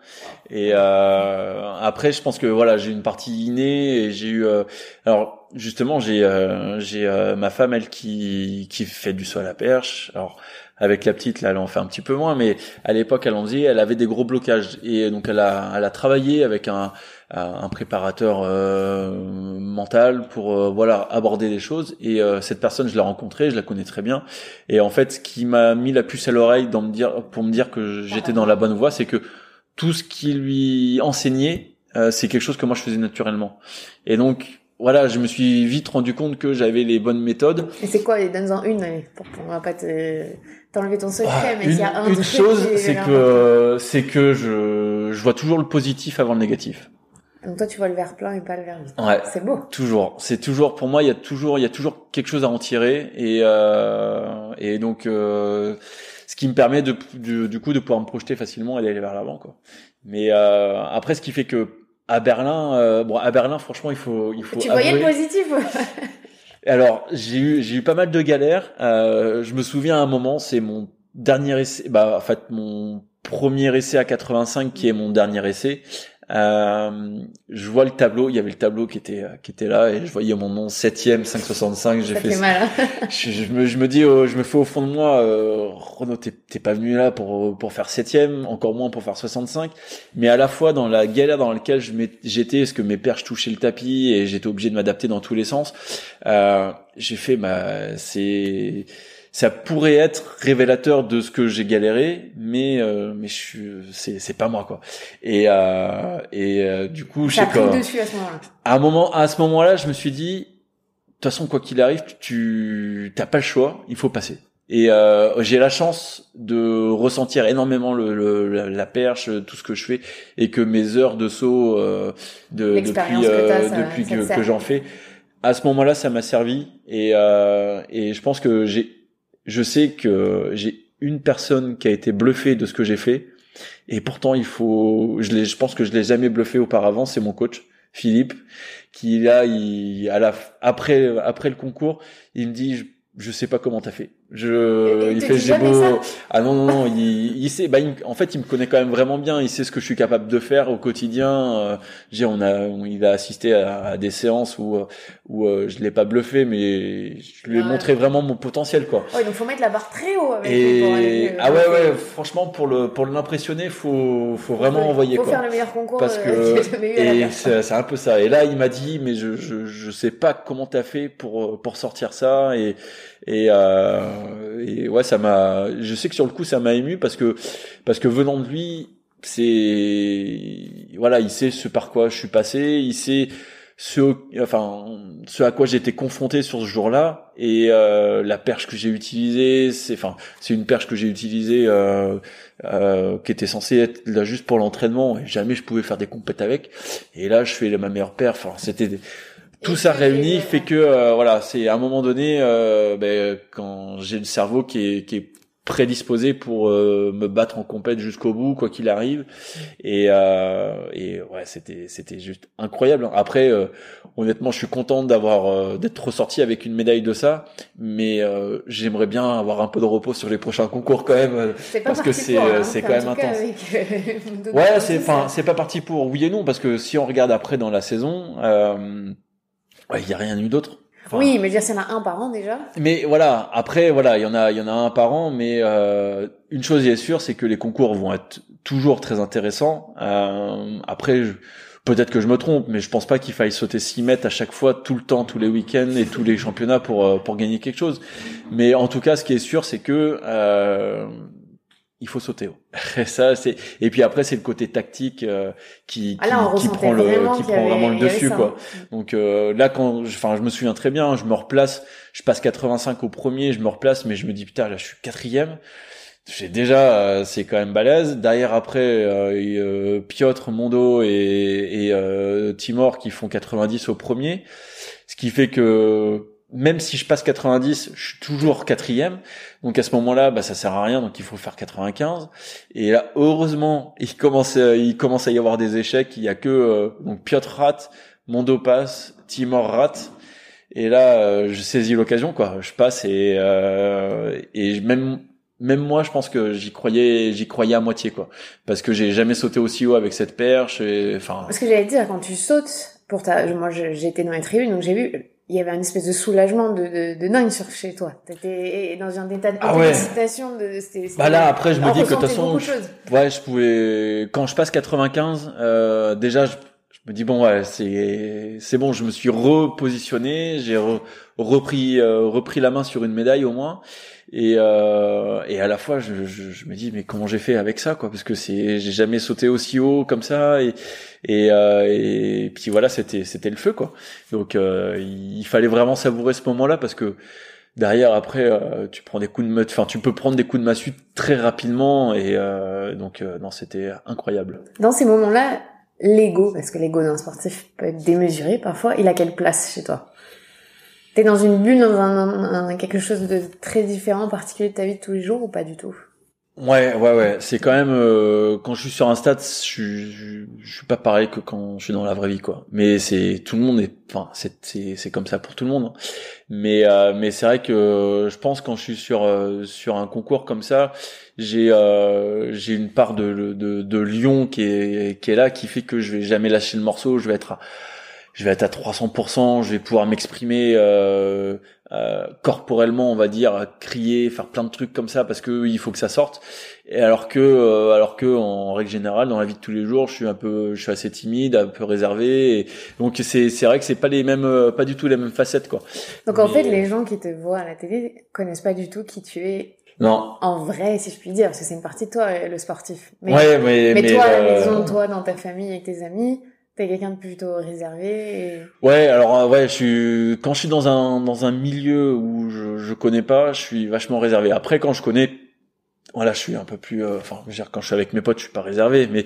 Et euh, après, je pense que voilà, j'ai une partie innée et j'ai eu. Euh, alors justement, j'ai euh, j'ai ma femme elle qui qui fait du saut à la perche. Alors avec la petite là, elle en fait un petit peu moins, mais à l'époque, elle en faisait. Elle avait des gros blocages et donc elle a elle a travaillé avec un un préparateur euh, mental pour euh, voilà aborder les choses et euh, cette personne je l'ai rencontrée je la connais très bien et en fait ce qui m'a mis la puce à l'oreille dans me dire pour me dire que j'étais dans la bonne voie c'est que tout ce qui lui enseignait c'est quelque chose que moi je faisais naturellement et donc voilà, je me suis vite rendu compte que j'avais les bonnes méthodes. Et c'est quoi, donne-en une, pour qu'on va pas t'enlever ton secret, ah, mais il y a un Une chose, c'est que, c'est que je, je vois toujours le positif avant le négatif. Donc toi, tu vois le verre plein et pas le verre vide. Ouais. C'est beau. Toujours. C'est toujours pour moi, il y a toujours, il y a toujours quelque chose à en tirer et euh, et donc euh, ce qui me permet de, du coup de pouvoir me projeter facilement et d'aller vers l'avant quoi. Mais euh, après, ce qui fait que à Berlin, euh, bon à Berlin, franchement, il faut il faut. Tu voyais le positif. Alors j'ai eu j'ai eu pas mal de galères. Euh, je me souviens à un moment, c'est mon dernier essai, bah en fait mon premier essai à 85 qui est mon dernier essai. Euh, je vois le tableau, il y avait le tableau qui était qui était là et je voyais mon nom septième 565. J'ai fait, fait mal. hein. je, je me je me dis oh, je me fais au fond de moi euh, Renaud t'es pas venu là pour pour faire septième, encore moins pour faire 65. Mais à la fois dans la galère dans laquelle je j'étais, parce que mes perches touchaient le tapis et j'étais obligé de m'adapter dans tous les sens. Euh, j'ai fait bah c'est ça pourrait être révélateur de ce que j'ai galéré, mais euh, mais je suis c'est c'est pas moi quoi. Et euh, et euh, du coup je sais le dessus à ce moment-là. À un moment à ce moment-là, je me suis dit de toute façon quoi qu'il arrive, tu t'as pas le choix, il faut passer. Et euh, j'ai la chance de ressentir énormément le, le- la, perche, tout ce que je fais, et que mes heures de saut euh, de, depuis, que depuis te que, j'en fais, à ce moment-là, ça m'a servi. Et, euh, et je pense que j'ai, je sais que j'ai une personne qui a été bluffée de ce que j'ai fait. Et pourtant, il faut, je pense que je l'ai jamais bluffé auparavant. C'est mon coach, Philippe, qui là, après le concours, il me dit, je, je sais pas comment t'as fait. Je, Il fait, j'ai beau, ah non non non, il, il sait, bah il- en fait il me connaît quand même vraiment bien, il sait ce que je suis capable de faire au quotidien. Euh, j'ai, on a, on- il a assisté à, à des séances où où euh, je l'ai pas bluffé, mais je lui ai Ouais. montré vraiment mon potentiel quoi. Ouais, donc faut mettre la barre très haut avec lui pour aller Et ah ouais ouais, franchement pour le pour l'impressionner, faut faut vraiment Faut- envoyer faut quoi. faire le meilleur concours Parce euh, que et c'est un peu ça. Et là, il m'a dit, mais je je je sais pas comment t'as fait pour pour sortir ça et et euh, et ouais, ça m'a. Je sais que sur le coup, ça m'a ému parce que parce que venant de lui, c'est voilà, il sait ce par quoi je suis passé, il sait ce enfin ce à quoi été confronté sur ce jour-là et euh, la perche que j'ai utilisée, c'est enfin c'est une perche que j'ai utilisée. Euh, euh, qui était censé être là juste pour l'entraînement et jamais je pouvais faire des compètes avec et là je fais ma meilleure perf enfin c'était des- tout ça réuni fait que euh, voilà c'est à un moment donné euh, ben, quand j'ai le cerveau qui est, qui est prédisposé pour euh, me battre en compète jusqu'au bout quoi qu'il arrive. Et euh, et ouais c'était c'était juste incroyable. Après euh, honnêtement je suis content d'avoir euh, d'être ressorti avec une médaille de ça. Mais euh, j'aimerais bien avoir un peu de repos sur les prochains concours quand même C'est parce que c'est, hein, c'est enfin, quand même intense. avec, Ouais, c'est enfin c'est pas parti pour oui et non parce que si on regarde après dans la saison, euh, ouais, il y a rien eu d'autre. Enfin, Oui, mais je veux dire, s'il y en a un par an déjà. Mais voilà, après voilà, il y en a il y en a un par an, mais euh, une chose est sûre, c'est que les concours vont être toujours très intéressants. Euh, après. je- Peut-être que je me trompe, mais je pense pas qu'il faille sauter 6 mètres à chaque fois, tout le temps, tous les week-ends et tous les championnats pour euh, pour gagner quelque chose. Mais en tout cas, ce qui est sûr, c'est que euh, il faut sauter haut. Et ça, c'est et puis après, c'est le côté tactique euh, qui Ah qui, ressentait prend le vraiment qui prend avait- vraiment le dessus quoi. Donc euh, là, quand, je- enfin, je me souviens très bien, je me replace, je passe 85 au premier, je me replace, mais je me dis putain, là, je suis quatrième. J'ai déjà, euh, c'est quand même balèze. Derrière, après, Piotr, Mondo et, et euh, Timor qui font 90 au premier, ce qui fait que même si je passe 90, je suis toujours quatrième. Donc à ce moment-là, bah ça sert à rien. Donc il faut faire 95. Et là, heureusement, il commence, à- il commence à y avoir des échecs. Il y a que euh, donc Piotr rate, Mondo passe, Timor rate. Et là, euh, je saisis l'occasion, quoi. Je passe et euh, et même même moi, je pense que j'y croyais, j'y croyais à moitié, quoi. Parce que j'ai jamais sauté aussi haut avec cette perche. Enfin, Parce que j'allais dire, quand tu sautes, pour ta, moi j'étais dans les tribunes, donc j'ai vu, il y avait une espèce de soulagement de, de, de dingue sur chez toi. T'étais dans un état Ah ouais. de, c'était- Bah là, après, je me dis que de toute façon, je-. Ouais, je pouvais. Quand je passe 95, euh, déjà, je, je me dis bon, ouais, c'est c'est bon. Je me suis repositionné, j'ai re- repris euh, repris la main sur une médaille au moins. Et euh, et à la fois, je, je, je me dis mais comment j'ai fait avec ça, quoi? Parce que c'est j'ai jamais sauté aussi haut comme ça. Et et euh, et puis voilà, c'était c'était le feu, quoi. Donc euh, il fallait vraiment savourer ce moment-là parce que derrière après euh, tu prends des coups de enfin tu peux prendre des coups de massue très rapidement et euh, donc euh, non c'était incroyable Dans ces moments-là, l'ego, parce que l'ego d'un sportif peut être démesuré parfois, il a quelle place chez toi? T'es dans une bulle, dans un, un- quelque chose de très différent, particulier de ta vie de tous les jours ou pas du tout? Ouais, ouais, ouais. C'est quand même euh, quand je suis sur un stade, je je, je suis pas pareil que quand je suis dans la vraie vie, quoi. Mais c'est tout le monde est, enfin, c'est c'est comme ça pour tout le monde. Mais euh, mais c'est vrai que je pense quand je suis sur euh, sur un concours comme ça, j'ai euh, j'ai une part de de de lion qui est qui est là, qui fait que je vais jamais lâcher le morceau. Je vais être je vais être à 300%, je vais pouvoir m'exprimer euh, euh, corporellement, on va dire, crier, faire plein de trucs comme ça parce que il faut que ça sorte. Et alors que, euh, alors que en règle générale, dans la vie de tous les jours, je suis un peu, je suis assez timide, un peu réservé. Et donc c'est c'est vrai que c'est pas les mêmes, euh, pas du tout les mêmes facettes quoi. Donc en Mais- fait, les gens qui te voient à la télé connaissent pas du tout qui tu es Non. en vrai, si je puis dire, parce que c'est une partie de toi, euh, le sportif. Mais, ouais, mais mais, toi, à la euh, maison, toi, dans ta famille, avec tes amis, t'es quelqu'un de plutôt réservé. Ouais, alors euh, ouais, je suis quand je suis dans un dans un milieu où je je connais pas, je suis vachement réservé. Après quand je connais voilà, je suis un peu plus euh, enfin, je veux dire quand je suis avec mes potes, je suis pas réservé, mais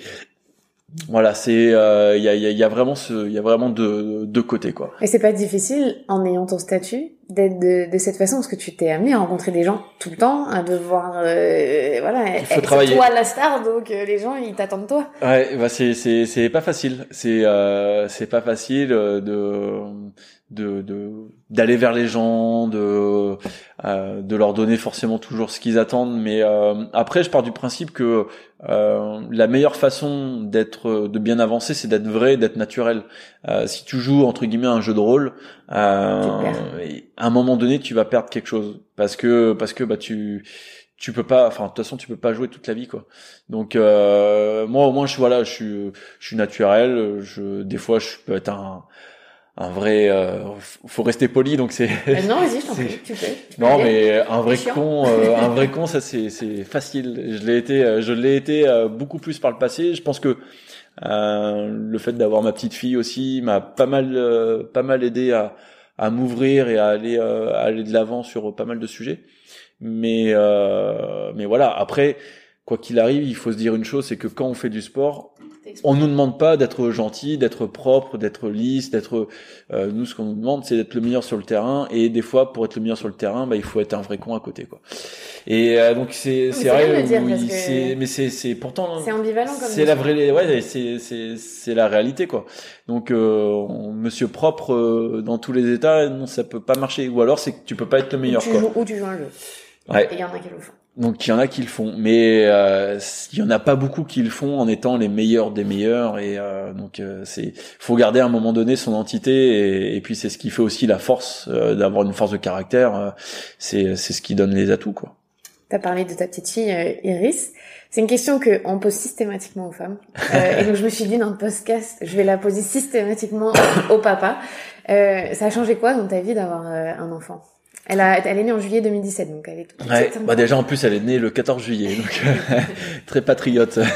voilà, c'est euh, il y a il y a, il y a vraiment ce il y a vraiment deux deux côtés quoi. Et c'est pas difficile, en ayant ton statut, d'être de, de cette façon, parce que tu t'es amené à rencontrer des gens tout le temps, à devoir, euh, voilà, faut c'est travailler. toi la star, donc euh, les gens, ils t'attendent toi. Ouais, bah c'est c'est c'est pas facile. C'est euh, c'est pas facile euh, de de de d'aller vers les gens, de euh, de leur donner forcément toujours ce qu'ils attendent. Mais euh, après, je pars du principe que euh, la meilleure façon d'être de bien avancer, c'est d'être vrai, d'être naturel. Euh, si tu joues entre guillemets un jeu de rôle, euh, et à un moment donné, tu vas perdre quelque chose. Parce que parce que bah tu tu peux pas enfin de toute façon tu peux pas jouer toute la vie quoi. Donc euh, moi au moins je voilà je suis je suis naturel. Je des fois je peux être un un vrai euh, faut rester poli donc c'est Euh, non, vas-y, je t'en prie, tu peux. tu peux non mais un vrai con euh, un vrai con ça c'est c'est facile. Je l'ai été euh, je l'ai été euh, beaucoup plus par le passé. Je pense que euh, le fait d'avoir ma petite fille aussi m'a pas mal euh, pas mal aidé à à m'ouvrir et à aller euh, à aller de l'avant sur pas mal de sujets. Mais euh, mais voilà après quoi qu'il arrive il faut se dire une chose c'est que quand on fait du sport on nous demande pas d'être gentil, d'être propre, d'être lisse, d'être. euh, nous, ce qu'on nous demande, c'est d'être le meilleur sur le terrain. Et des fois, pour être le meilleur sur le terrain, bah, il faut être un vrai con à côté, quoi. Et euh, donc c'est c'est vrai, dire, oui, que mais c'est c'est pourtant. C'est ambivalent comme C'est la vraie, ouais, c'est c'est c'est la réalité, quoi. Donc, euh, on- Monsieur propre euh, dans tous les états, non, ça peut pas marcher. Ou alors, c'est que tu peux pas être le Ou meilleur, tu quoi. joues, ou tu joues un jeu. Ouais. Et il y en a qui le font. Donc il y en a qui le font, mais euh, il y en a pas beaucoup qui le font en étant les meilleurs des meilleurs. Et euh, donc euh, c'est, faut garder à un moment donné son entité. Et, et puis c'est ce qui fait aussi la force euh, d'avoir une force de caractère. euh, c'est c'est ce qui donne les atouts, quoi. T'as parlé de ta petite fille euh, Iris. C'est une question que on pose systématiquement aux femmes. Et donc je me suis dit dans le podcast, je vais la poser systématiquement au papa. Ça a changé quoi dans ta vie d'avoir un enfant? Elle a, elle est née en juillet 2017, donc elle est toute Ouais, bah déjà en plus elle est née le 14 juillet, donc très patriote.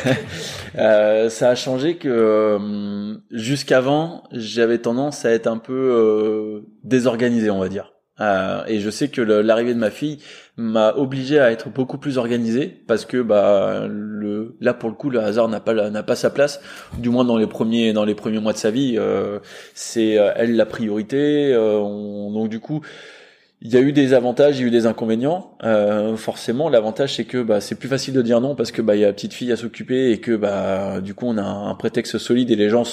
Euh, ça a changé que euh, jusqu'avant j'avais tendance à être un peu euh, désorganisé, on va dire. Euh, et je sais que l'arrivée de ma fille m'a obligé à être beaucoup plus organisé parce que bah le là pour le coup le hasard n'a pas n'a pas sa place du moins dans les premiers dans les premiers mois de sa vie euh, c'est elle la priorité euh, on- donc du coup il y a eu des avantages, il y a eu des inconvénients. Euh, forcément, l'avantage c'est que bah, c'est plus facile de dire non parce que bah il y a la petite fille à s'occuper et que bah du coup on a un, prétexte solide et les gens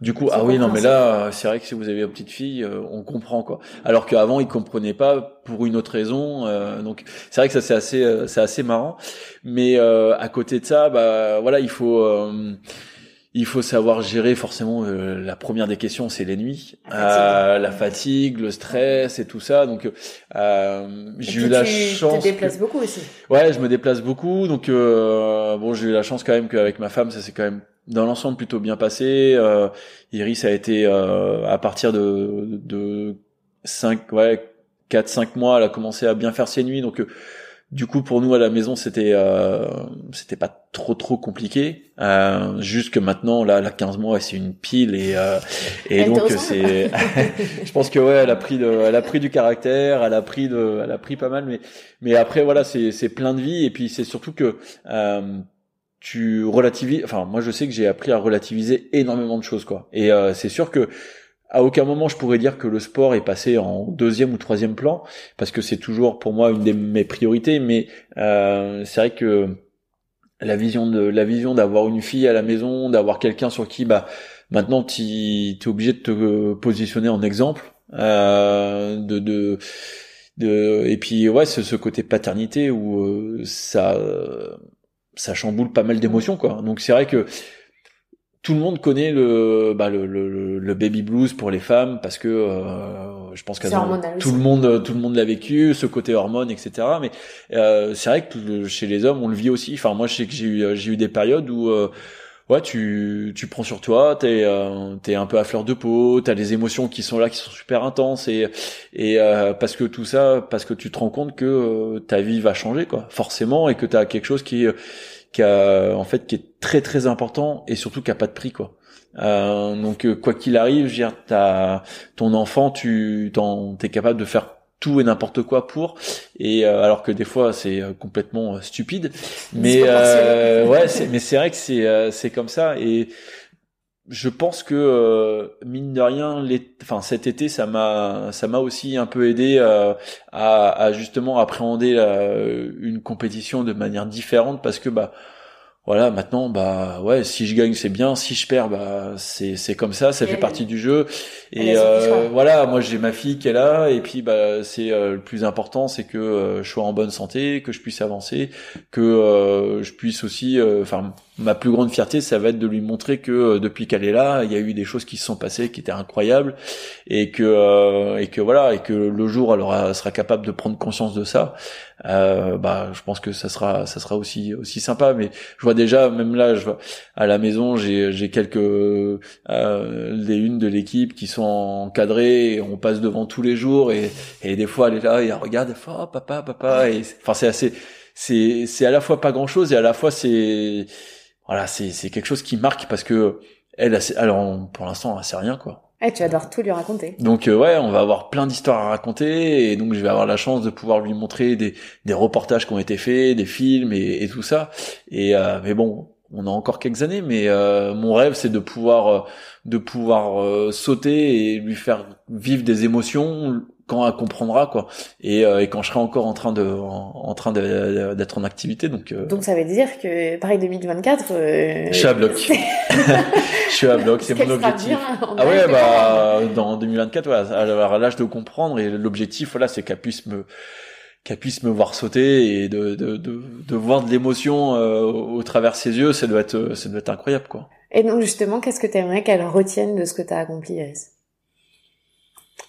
du coup ah oui non mais là c'est vrai que si vous avez une petite fille euh, on comprend quoi. Alors qu'avant ils comprenaient pas pour une autre raison. euh, donc c'est vrai que ça c'est assez euh, c'est assez marrant. Mais euh, à côté de ça bah voilà il faut euh, il faut savoir gérer forcément euh, la première des questions, c'est les nuits, La fatigue. Euh, la fatigue, le stress et tout ça. Donc euh, j'ai eu la tu chance. te déplaces beaucoup aussi. que- Ouais, je me déplace beaucoup. Donc euh, bon, j'ai eu la chance quand même qu'avec ma femme, ça s'est quand même dans l'ensemble plutôt bien passé. Euh, Iris a été euh, à partir de de cinq ouais quatre cinq mois, elle a commencé à bien faire ses nuits. Donc euh, du coup, pour nous à la maison, c'était euh, c'était pas trop trop compliqué. Euh, juste que maintenant, là, elle a 15 mois, c'est une pile et euh, et Elle donc c'est. je pense que ouais, elle a pris de, elle a pris du caractère, elle a pris de, elle a pris pas mal, mais mais après voilà, c'est c'est plein de vie et puis c'est surtout que euh, tu relativises. Enfin, moi, je sais que j'ai appris à relativiser énormément de choses quoi. Et euh, c'est sûr que à aucun moment je pourrais dire que le sport est passé en deuxième ou troisième plan parce que c'est toujours pour moi une de mes priorités mais euh, c'est vrai que la vision de la vision d'avoir une fille à la maison, d'avoir quelqu'un sur qui bah maintenant tu es obligé de te positionner en exemple euh, de, de de et puis ouais ce, ce côté paternité où euh, ça ça chamboule pas mal d'émotions quoi. Donc c'est vrai que tout le monde connaît le, bah, le, le, le, baby blues pour les femmes parce que euh, je pense que tout le monde tout le monde l'a vécu ce côté hormones etc mais euh, c'est vrai que chez les hommes on le vit aussi. Enfin moi je sais que j'ai eu j'ai eu des périodes où euh, ouais tu tu prends sur toi t'es euh, t'es un peu à fleur de peau t'as des émotions qui sont là qui sont super intenses et et euh, parce que tout ça parce que tu te rends compte que euh, ta vie va changer quoi forcément et que t'as quelque chose qui qui a en fait qui est très très important et surtout qui a pas de prix quoi. Euh, donc euh, quoi qu'il arrive, je veux dire, ton enfant, tu t'en, t'es capable de faire tout et n'importe quoi pour. Et euh, alors que des fois c'est complètement stupide. Mais ouais c'est mais c'est vrai que c'est c'est comme ça. Et je pense que mine de rien enfin cet été ça m'a ça m'a aussi un peu aidé à, à justement appréhender une compétition de manière différente parce que bah voilà maintenant bah ouais si je gagne c'est bien si je perds bah c'est c'est comme ça ça fait partie du jeu. Et euh, voilà moi j'ai ma fille qui est là et puis bah c'est euh, le plus important c'est que euh, je sois en bonne santé que je puisse avancer que euh, je puisse aussi enfin ma plus grande fierté, ça va être de lui montrer que euh, depuis qu'elle est là, il y a eu des choses qui se sont passées qui étaient incroyables et que euh, et que voilà et que le jour elle aura, sera capable de prendre conscience de ça, euh, bah je pense que ça sera ça sera aussi aussi sympa. Mais je vois déjà même là, je vois à la maison, j'ai j'ai quelques euh, les unes de l'équipe qui sont encadrées, et on passe devant tous les jours et et des fois elle est là et elle regarde, fait, oh, papa papa et enfin c'est assez c'est c'est à la fois pas grand chose et à la fois c'est voilà, c'est c'est quelque chose qui marque parce que elle, alors pour l'instant, elle sait rien quoi. Eh, tu adores tout lui raconter. Donc euh, ouais, on va avoir plein d'histoires à raconter et donc je vais avoir la chance de pouvoir lui montrer des, des reportages qui ont été faits, des films et, et tout ça. Et euh, mais bon, on a encore quelques années, mais euh, mon rêve c'est de pouvoir de pouvoir sauter et lui faire vivre des émotions quand elle comprendra quoi. Et, euh, et quand je serai encore en train de en, train d'être en activité donc euh, donc ça veut dire que pareil 2024 euh, je suis à bloc. je suis à bloc c'est mon objectif. ah ouais bah dans 2024 ouais à l'âge de comprendre et l'objectif voilà c'est qu'elle puisse me qu'elle puisse me voir sauter et de de de, de voir de l'émotion euh, au travers ses yeux ça doit être ça doit être incroyable quoi. Et donc justement qu'est-ce que tu aimerais qu'elle retienne de ce que tu as accompli Iris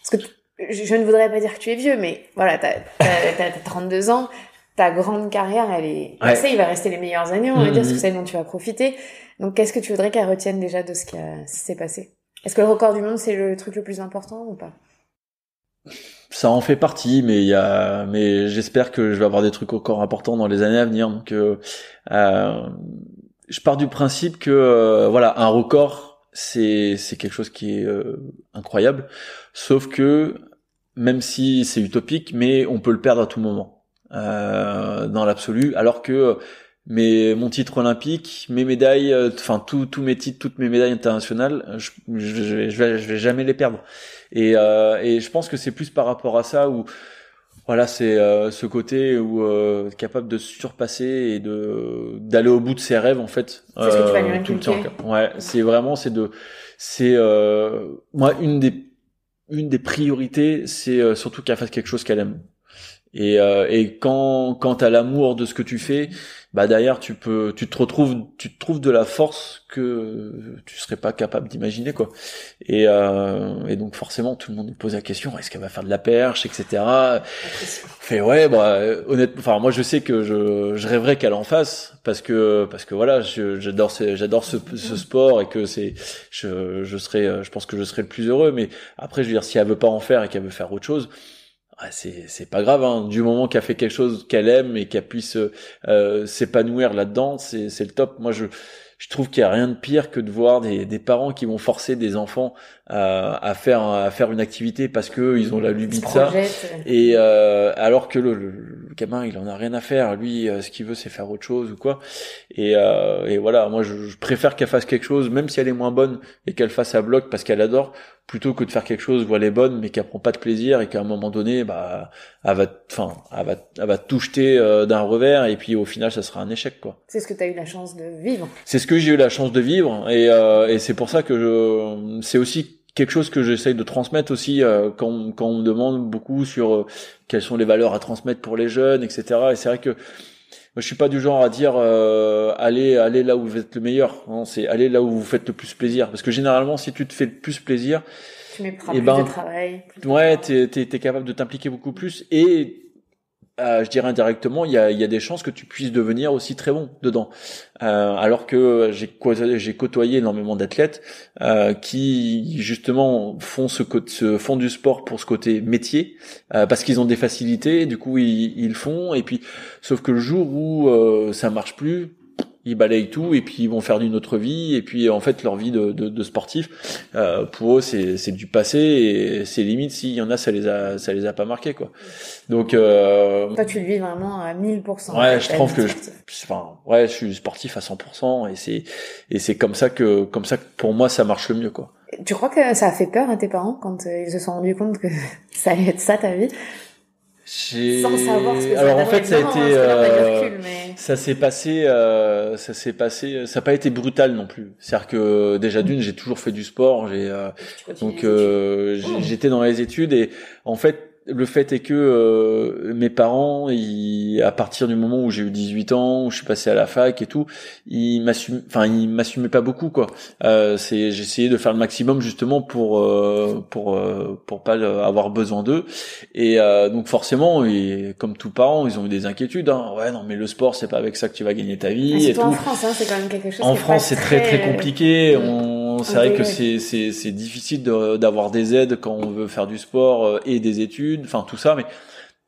parce que je ne voudrais pas dire que tu es vieux, mais voilà, t'as as, 32 ans, ta grande carrière, elle est, ouais. il va rester les meilleures années, on va dire, c'est mm-hmm. celle dont tu vas profiter. Donc, qu'est-ce que tu voudrais qu'elle retienne déjà de ce qui s'est passé? Est-ce que le record du monde, c'est le truc le plus important ou pas? Ça en fait partie, mais il y a, mais j'espère que je vais avoir des trucs encore importants dans les années à venir. Donc, euh, euh je pars du principe que euh, voilà, un record, c'est c'est quelque chose qui est euh, incroyable. Sauf que même si c'est utopique, mais on peut le perdre à tout moment euh, dans l'absolu. Alors que mais mon titre olympique, mes médailles, euh, enfin tous tous mes titres, toutes mes médailles internationales, je, je, vais, je vais jamais les perdre. Et, euh, et je pense que c'est plus par rapport à ça où voilà, c'est euh, ce côté où euh, capable de surpasser et de d'aller au bout de ses rêves en fait euh, tout le temps. Ouais, c'est vraiment c'est de c'est euh, moi une des une des priorités, c'est euh, surtout qu'elle fasse quelque chose qu'elle aime. Et, euh, et quand quand t'as l'amour de ce que tu fais, bah derrière tu peux tu te retrouves tu te trouves de la force que tu serais pas capable d'imaginer quoi. Et, euh, et donc forcément tout le monde nous pose la question est-ce qu'elle va faire de la perche etc. Fait ouais bah honnêtement enfin moi je sais que je je rêverais qu'elle en fasse parce que parce que voilà j'adore j'adore ce, ce sport et que c'est je je serais je pense que je serais le plus heureux mais après je veux dire si elle veut pas en faire et qu'elle veut faire autre chose ah, c'est c'est pas grave hein. du moment qu'elle fait quelque chose qu'elle aime et qu'elle puisse euh, s'épanouir là-dedans c'est c'est le top. Moi je je trouve qu'il y a rien de pire que de voir des, des parents qui vont forcer des enfants à faire à faire une activité parce que ils ont la lubie de ça. Et euh, alors que le, le, gamin il en a rien à faire. Lui euh, ce qu'il veut c'est faire autre chose ou quoi. Et, euh, et voilà moi je, je préfère qu'elle fasse quelque chose même si elle est moins bonne et qu'elle fasse à bloc parce qu'elle adore plutôt que de faire quelque chose où elle est bonne mais qu'elle prend pas de plaisir et qu'à un moment donné bah elle va enfin elle va elle va tout jeter euh, d'un revers et puis au final ça sera un échec quoi. C'est ce que tu as eu la chance de vivre. C'est ce que j'ai eu la chance de vivre et, euh, et c'est pour ça que je c'est aussi quelque chose que j'essaye de transmettre aussi euh, quand, quand on me demande beaucoup sur euh, quelles sont les valeurs à transmettre pour les jeunes etc et c'est vrai que moi, je suis pas du genre à dire euh, allez allez là où vous êtes le meilleur non c'est aller là où vous faites le plus plaisir. Parce que généralement si tu te fais le plus plaisir tu mets plus eh ben, de travail ouais t'es es, capable de t'impliquer beaucoup plus. Et euh, je dirais indirectement, il y a, y a, des chances que tu puisses devenir aussi très bon dedans. Euh, alors que j'ai côtoyé, énormément d'athlètes euh, qui justement font ce, ce font du sport pour ce côté métier euh, parce qu'ils ont des facilités, du coup ils, ils font et puis sauf que le jour où euh, ça marche plus, ils balayent tout et puis ils vont faire d'une autre vie et puis en fait leur vie de, de, de sportif euh, pour eux c'est c'est du passé et c'est limite s'il y en a ça les a ça les a pas marqués quoi. Donc euh, toi tu le vis vraiment à 1000% ouais je trouve que je, enfin ouais je suis sportif à 100% et c'est et c'est comme ça que comme ça que pour moi ça marche le mieux quoi. Tu crois que ça a fait peur à tes parents quand euh, ils se sont rendus compte que ça allait être ça ta vie? Sans savoir ce que alors en fait ça a été euh, ça s'est passé euh, ça s'est passé ça n'a pas été brutal non plus. C'est à dire que déjà d'une j'ai toujours fait du sport j'ai euh, donc euh, j'étais dans les études et en fait le fait est que euh, mes parents, ils, à partir du moment où j'ai eu 18 ans, où je suis passé à la fac et tout, ils m'assument, enfin ils m'assumaient pas beaucoup quoi. Euh, c'est, essayé de faire le maximum justement pour euh, pour euh, pour pas avoir besoin d'eux. Et euh, donc forcément, et comme tous parents, ils ont eu des inquiétudes. Hein. Ouais non mais le sport c'est pas avec ça que tu vas gagner ta vie. Et tout. en France, hein, c'est quand même quelque chose. En France, c'est très très compliqué. Mm. On c'est vrai que c'est c'est c'est difficile d'avoir des aides quand on veut faire du sport euh, et des études, enfin tout ça. Mais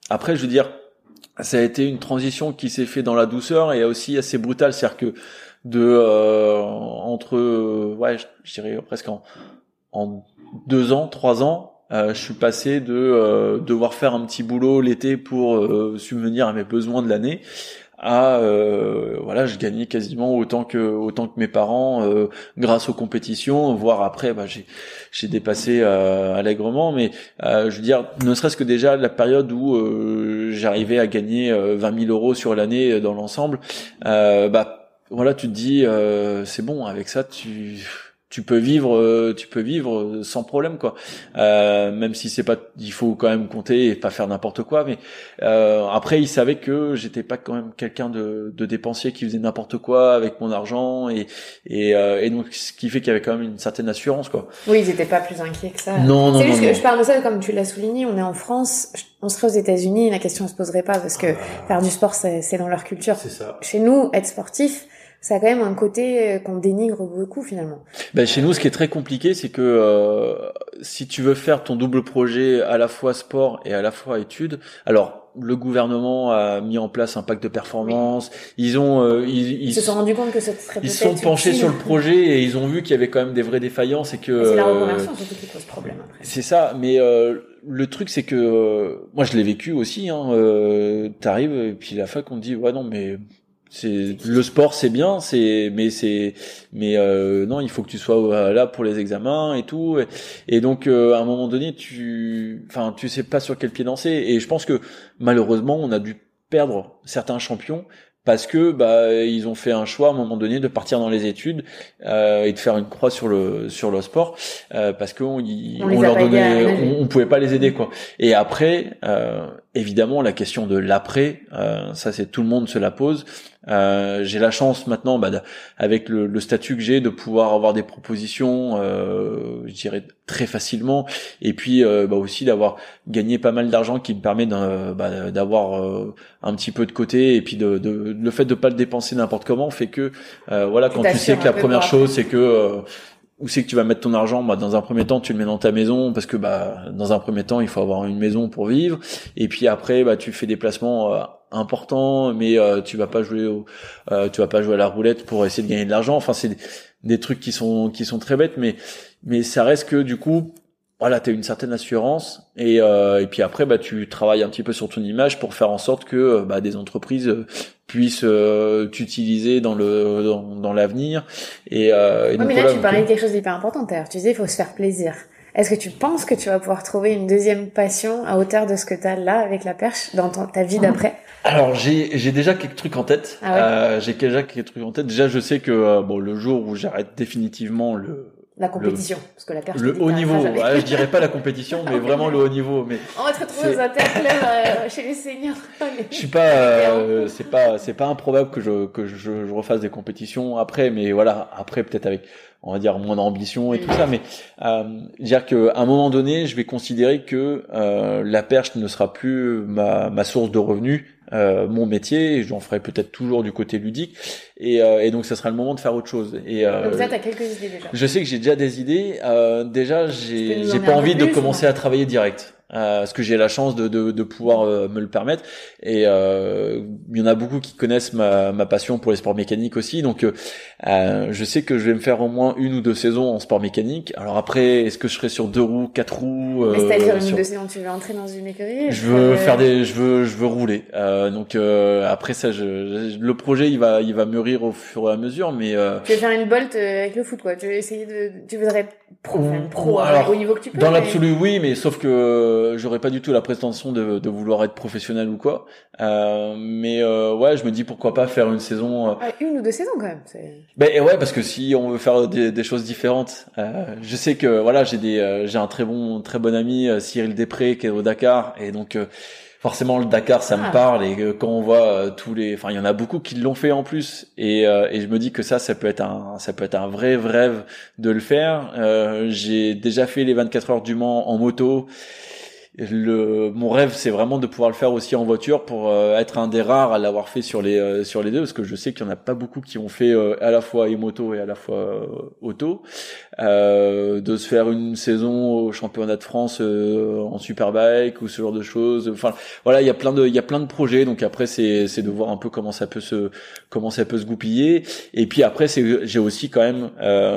après, je veux dire, ça a été une transition qui s'est fait dans la douceur et aussi assez brutale, c'est-à-dire que de euh, entre ouais, je, dirais presque en, en deux ans, trois ans, euh, je suis passé de devoir faire un petit boulot l'été pour subvenir à mes besoins de l'année à euh, voilà je gagnais quasiment autant que autant que mes parents euh, grâce aux compétitions voire après bah, j'ai j'ai dépassé euh, allègrement. Mais euh, je veux dire ne serait-ce que déjà la période où j'arrivais à gagner 20 000 euros sur l'année dans l'ensemble bah voilà tu te dis c'est bon avec ça tu tu peux vivre euh, tu peux vivre sans problème quoi. Euh, même si c'est pas il faut quand même compter et pas faire n'importe quoi mais euh, après il savait que j'étais pas quand même quelqu'un de, de dépensier qui faisait n'importe quoi avec mon argent et et, euh, et donc ce qui fait qu'il y avait quand même une certaine assurance quoi. Oui ils étaient pas plus inquiets que ça. Non non c'est juste que je parle de ça comme tu l'as souligné on est en France on serait aux États-Unis la question ne se poserait pas parce que faire du sport c'est dans leur culture. C'est ça. Chez nous être sportif ça a quand même un côté euh, qu'on dénigre beaucoup finalement. Ben chez nous, ce qui est très compliqué, c'est que euh, si tu veux faire ton double projet à la fois sport et à la fois études, alors le gouvernement a mis en place un pacte de performance. Ils ont, euh, ils, ils, se sont rendus compte que ce serait Ils sont penchés sur le projet et ils ont vu qu'il y avait quand même des vraies défaillances et que. C'est la reconversion surtout qui pose problème. C'est ça, mais euh, le truc c'est que moi je l'ai vécu aussi. Hein, euh, T'arrives et puis la fac on te dit ouais non mais c'est le sport c'est bien c'est mais c'est mais euh, non il faut que tu sois euh, là pour les examens et tout. Et, donc euh, à un moment donné tu enfin tu sais pas sur quel pied danser. Et je pense que malheureusement on a dû perdre certains champions parce que bah ils ont fait un choix à un moment donné de partir dans les études euh, et de faire une croix sur le sur le sport euh, parce qu'on on, on leur donnait on, on, pouvait pas les aider quoi. Et après euh, évidemment la question de l'après euh, ça c'est tout le monde se la pose euh, j'ai la chance maintenant, bah, avec le, le, statut que j'ai, de pouvoir avoir des propositions, euh, je dirais très facilement, et puis euh, bah, aussi d'avoir gagné pas mal d'argent qui me permet bah, d'avoir euh, un petit peu de côté, et puis de, de, le fait de pas le dépenser n'importe comment fait que voilà quand tu sais que la première chose c'est que où c'est que tu vas mettre ton argent bah, Dans un premier temps, tu le mets dans ta maison parce que bah, dans un premier temps, il faut avoir une maison pour vivre. Et puis après, bah, tu fais des placements euh, importants, mais euh, tu vas pas jouer au, euh, tu vas pas jouer à la roulette pour essayer de gagner de l'argent. Enfin, c'est des, trucs qui sont qui sont très bêtes, mais mais ça reste que du coup, voilà, tu as une certaine assurance et, et puis après bah tu travailles un petit peu sur ton image pour faire en sorte que bah, des entreprises puissent euh, t'utiliser dans le dans, dans l'avenir et, euh, mais là tu parlais de quelque chose d'hyper important tu disais il faut se faire plaisir. Est-ce que tu penses que tu vas pouvoir trouver une deuxième passion à hauteur de ce que tu as là avec la perche dans ta vie d'après? Alors j'ai j'ai déjà quelques trucs en tête ah euh, j'ai déjà quelques trucs en tête déjà je sais que euh, bon le jour où j'arrête définitivement le la compétition, le, parce que la perche. Le haut niveau, je dirais pas la compétition, mais vraiment le haut niveau. Mais on va te retrouver aux interclubs euh, chez les seniors. je suis pas, euh, c'est pas, c'est pas improbable que je que je, je, refasse des compétitions après, mais voilà, après peut-être avec, on va dire moins d'ambition et tout ça, mais euh, dire que à un moment donné, je vais considérer que euh, la perche ne sera plus ma ma source de revenus euh, mon métier, j'en ferai peut-être toujours du côté ludique, et, euh, et, donc ça sera le moment de faire autre chose. Et euh, donc ça, t'as quelques idées déjà. Je sais que j'ai déjà des idées. Euh, déjà, j'ai j'ai pas envie de commencer à travailler direct. Euh, parce que j'ai la chance de, de, de pouvoir euh, me le permettre. Et euh, il y en a beaucoup qui connaissent ma, ma passion pour les sports mécaniques aussi. Donc euh, je sais que je vais me faire au moins une ou deux saisons en sport mécanique. Alors après, est-ce que je serai sur deux roues, quatre roues C'est-à-dire une ou deux saisons, tu veux entrer dans une écurie Je veux faire des, je veux, je veux rouler. donc après ça, je, le projet il va, il va mûrir au fur et à mesure. Mais tu veux faire une bolt avec le foot quoi Tu veux essayer de, tu voudrais pro, pro alors, au niveau que tu peux. Dans l'absolu oui, mais sauf que euh, j'aurais pas du tout la prétention de, de, vouloir être professionnel ou quoi. Euh, mais euh, ouais, je me dis pourquoi pas faire une saison. Euh, ah, une ou deux saisons quand même. Ben ouais, parce que si on veut faire des, des choses différentes, je sais que voilà, j'ai des, j'ai un très bon, très bon ami Cyril Després qui est au Dakar et donc forcément le Dakar ça me ah. parle et quand on voit tous les enfin il y en a beaucoup qui l'ont fait en plus et, et je me dis que ça ça peut être un ça peut être un vrai rêve de le faire euh, j'ai déjà fait les 24 heures du Mans en moto le mon rêve c'est vraiment de pouvoir le faire aussi en voiture pour euh, être un des rares à l'avoir fait sur les euh, sur les deux parce que je sais qu'il y en a pas beaucoup qui ont fait euh, à la fois e-moto et à la fois auto. De se faire une saison au championnat de France en superbike ou ce genre de choses. Enfin voilà il y a plein de il y a plein de projets. Donc après c'est c'est de voir un peu comment ça peut se comment ça peut se goupiller. Et puis après c'est j'ai aussi quand même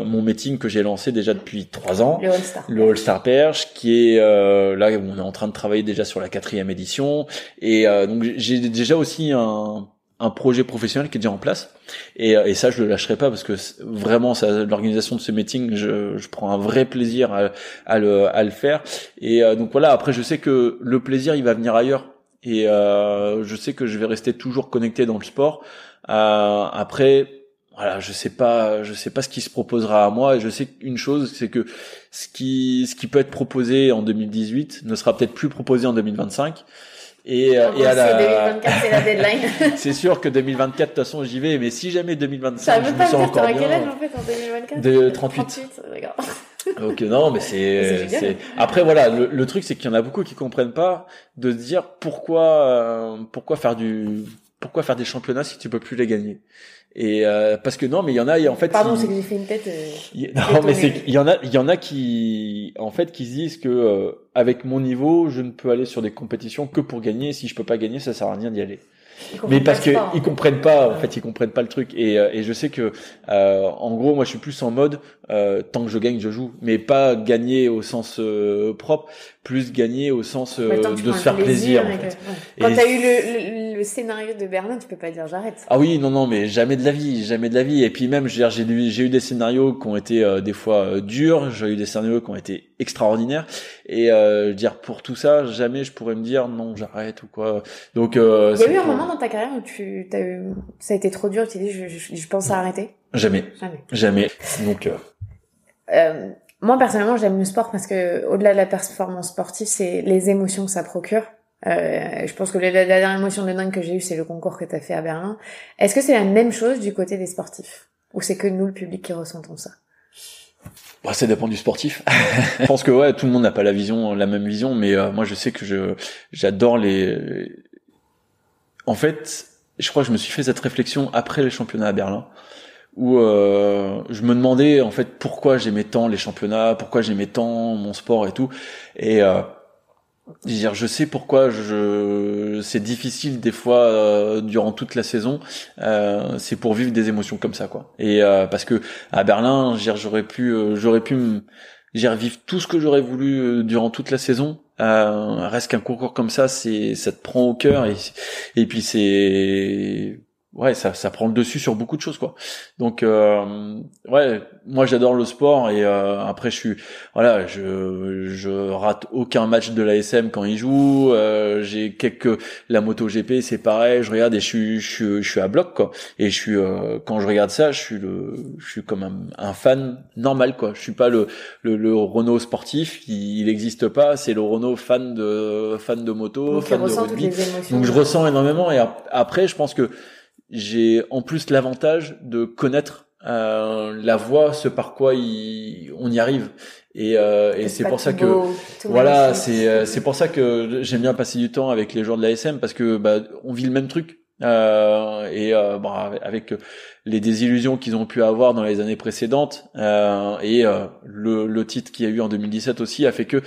mon meeting que j'ai lancé déjà depuis trois ans. Le All Star le All Star Perche qui est là on est en train de travailler déjà sur la quatrième édition. Et euh, donc j'ai déjà aussi un, un projet professionnel qui est déjà en place. Et, euh, et ça je le lâcherai pas parce que vraiment l'organisation de ce meeting je, je prends un vrai plaisir à, à, le, à le faire. Et euh, donc voilà après je sais que le plaisir il va venir ailleurs. Et euh, je sais que je vais rester toujours connecté dans le sport. Euh, après voilà, je sais pas, je sais pas ce qui se proposera à moi. Et je sais qu'une chose, c'est que ce qui, ce qui peut être proposé en 2018 ne sera peut-être plus proposé en 2025. Et, euh, et à la... 2024, c'est la deadline. c'est sûr que 2024, de toute façon, j'y vais. Mais si jamais 2025, je me sens encore bien. quel âge en fait en 2024 De 38. 38 d'accord. Ok, non, mais c'est, c'est. Après, voilà, le, le truc, c'est qu'il y en a beaucoup qui comprennent pas de se dire pourquoi, euh, pourquoi faire du, pourquoi faire des championnats si tu peux plus les gagner. Et euh, parce que non, mais il y en a, en fait. Pardon, c'est que j'ai fait une tête. Euh, non, mais c'est il y en a, il y en a qui, en fait, qui se disent que euh, avec mon niveau, je ne peux aller sur des compétitions que pour gagner. Si je peux pas gagner, ça sert à rien d'y aller mais parce que ils comprennent pas en fait ils comprennent pas le truc et, euh, et je sais que euh, en gros moi je suis plus en mode euh, tant que je gagne je joue mais pas gagner au sens euh, propre plus gagner au sens euh, de se faire plaisir, en fait. quand t'as eu le, le, scénario de Berlin tu peux pas dire j'arrête. Ah oui non non mais jamais de la vie jamais de la vie. Et puis même j'ai eu des scénarios qui ont été des fois durs. J'ai eu des scénarios qui ont été extraordinaires. Et euh, dire pour tout ça jamais je pourrais me dire non j'arrête ou quoi. Donc euh, il y a eu un moment dans ta carrière où tu as eu, ça a été trop dur tu dit je, je, je, pense à arrêter? Jamais. Jamais. Jamais. Donc euh... Euh, moi personnellement j'aime le sport parce que au-delà de la performance sportive c'est les émotions que ça procure euh, je pense que la, dernière émotion de dingue que j'ai eue c'est le concours que tu as fait à Berlin est-ce que c'est la même chose du côté des sportifs? Ou c'est que nous le public qui ressentons ça? Bah, ça dépend du sportif. je pense que ouais, tout le monde n'a pas la vision, la même vision, mais euh, moi je sais que je j'adore les. En fait, je crois que je me suis fait cette réflexion après les championnats à Berlin, où euh, je me demandais en fait pourquoi j'aimais tant les championnats, pourquoi j'aimais tant mon sport et tout. Et euh, je sais pourquoi je c'est difficile des fois euh, durant toute la saison. Euh, c'est pour vivre des émotions comme ça quoi. Et euh, parce que à Berlin, j'aurais pu j'aurais pu vivre tout ce que j'aurais voulu durant toute la saison. reste qu'un concours comme ça, c'est ça te prend au cœur et puis c'est ouais ça ça prend le dessus sur beaucoup de choses quoi. Donc euh, ouais moi j'adore le sport et euh, après je suis voilà je je rate aucun match de l'ASM quand il joue euh, j'ai quelques la moto GP c'est pareil je regarde et je suis je suis je suis à bloc quoi. Et je suis euh, quand je regarde ça je suis le je suis comme un, un fan normal quoi. Je suis pas le le, le Renault sportif il, il existe pas c'est le Renault fan de fan de moto donc fan de rugby. donc je ressens énormément et après je pense que j'ai en plus l'avantage de connaître euh, la voie, ce par quoi on y arrive. Et, euh, et c'est pour ça que voilà, c'est euh, c'est pour ça que j'aime bien passer du temps avec les joueurs de l'ASM parce que bah, on vit le même truc. Euh, et euh, bah, avec les désillusions qu'ils ont pu avoir dans les années précédentes euh, et le, le titre qu'il y a eu en 2017 aussi a fait que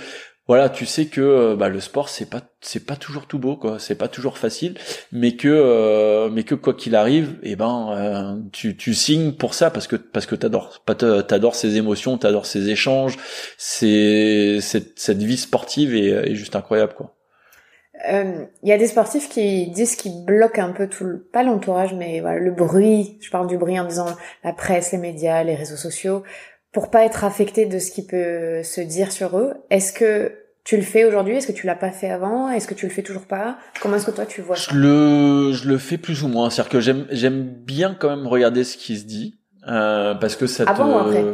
voilà, tu sais que euh, bah, le sport c'est pas c'est pas toujours tout beau quoi, c'est pas toujours facile, mais que euh, mais que quoi qu'il arrive, eh ben euh, tu tu signes pour ça parce que parce que t'adores. T'adores ces émotions, t'adores ces échanges, c'est cette cette vie sportive est, est juste incroyable quoi. Il y a des sportifs qui disent qu'ils bloquent un peu tout le, pas l'entourage mais voilà le bruit. Je parle du bruit en disant la presse, les médias, les réseaux sociaux pour pas être affecté de ce qui peut se dire sur eux. Est-ce que tu le fais aujourd'hui? Est-ce que tu l'as pas fait avant? Est-ce que tu le fais toujours pas? Comment est-ce que toi tu vois ça Je le je le fais plus ou moins. C'est-à-dire que j'aime j'aime bien quand même regarder ce qui se dit euh, parce que ça avant ou après?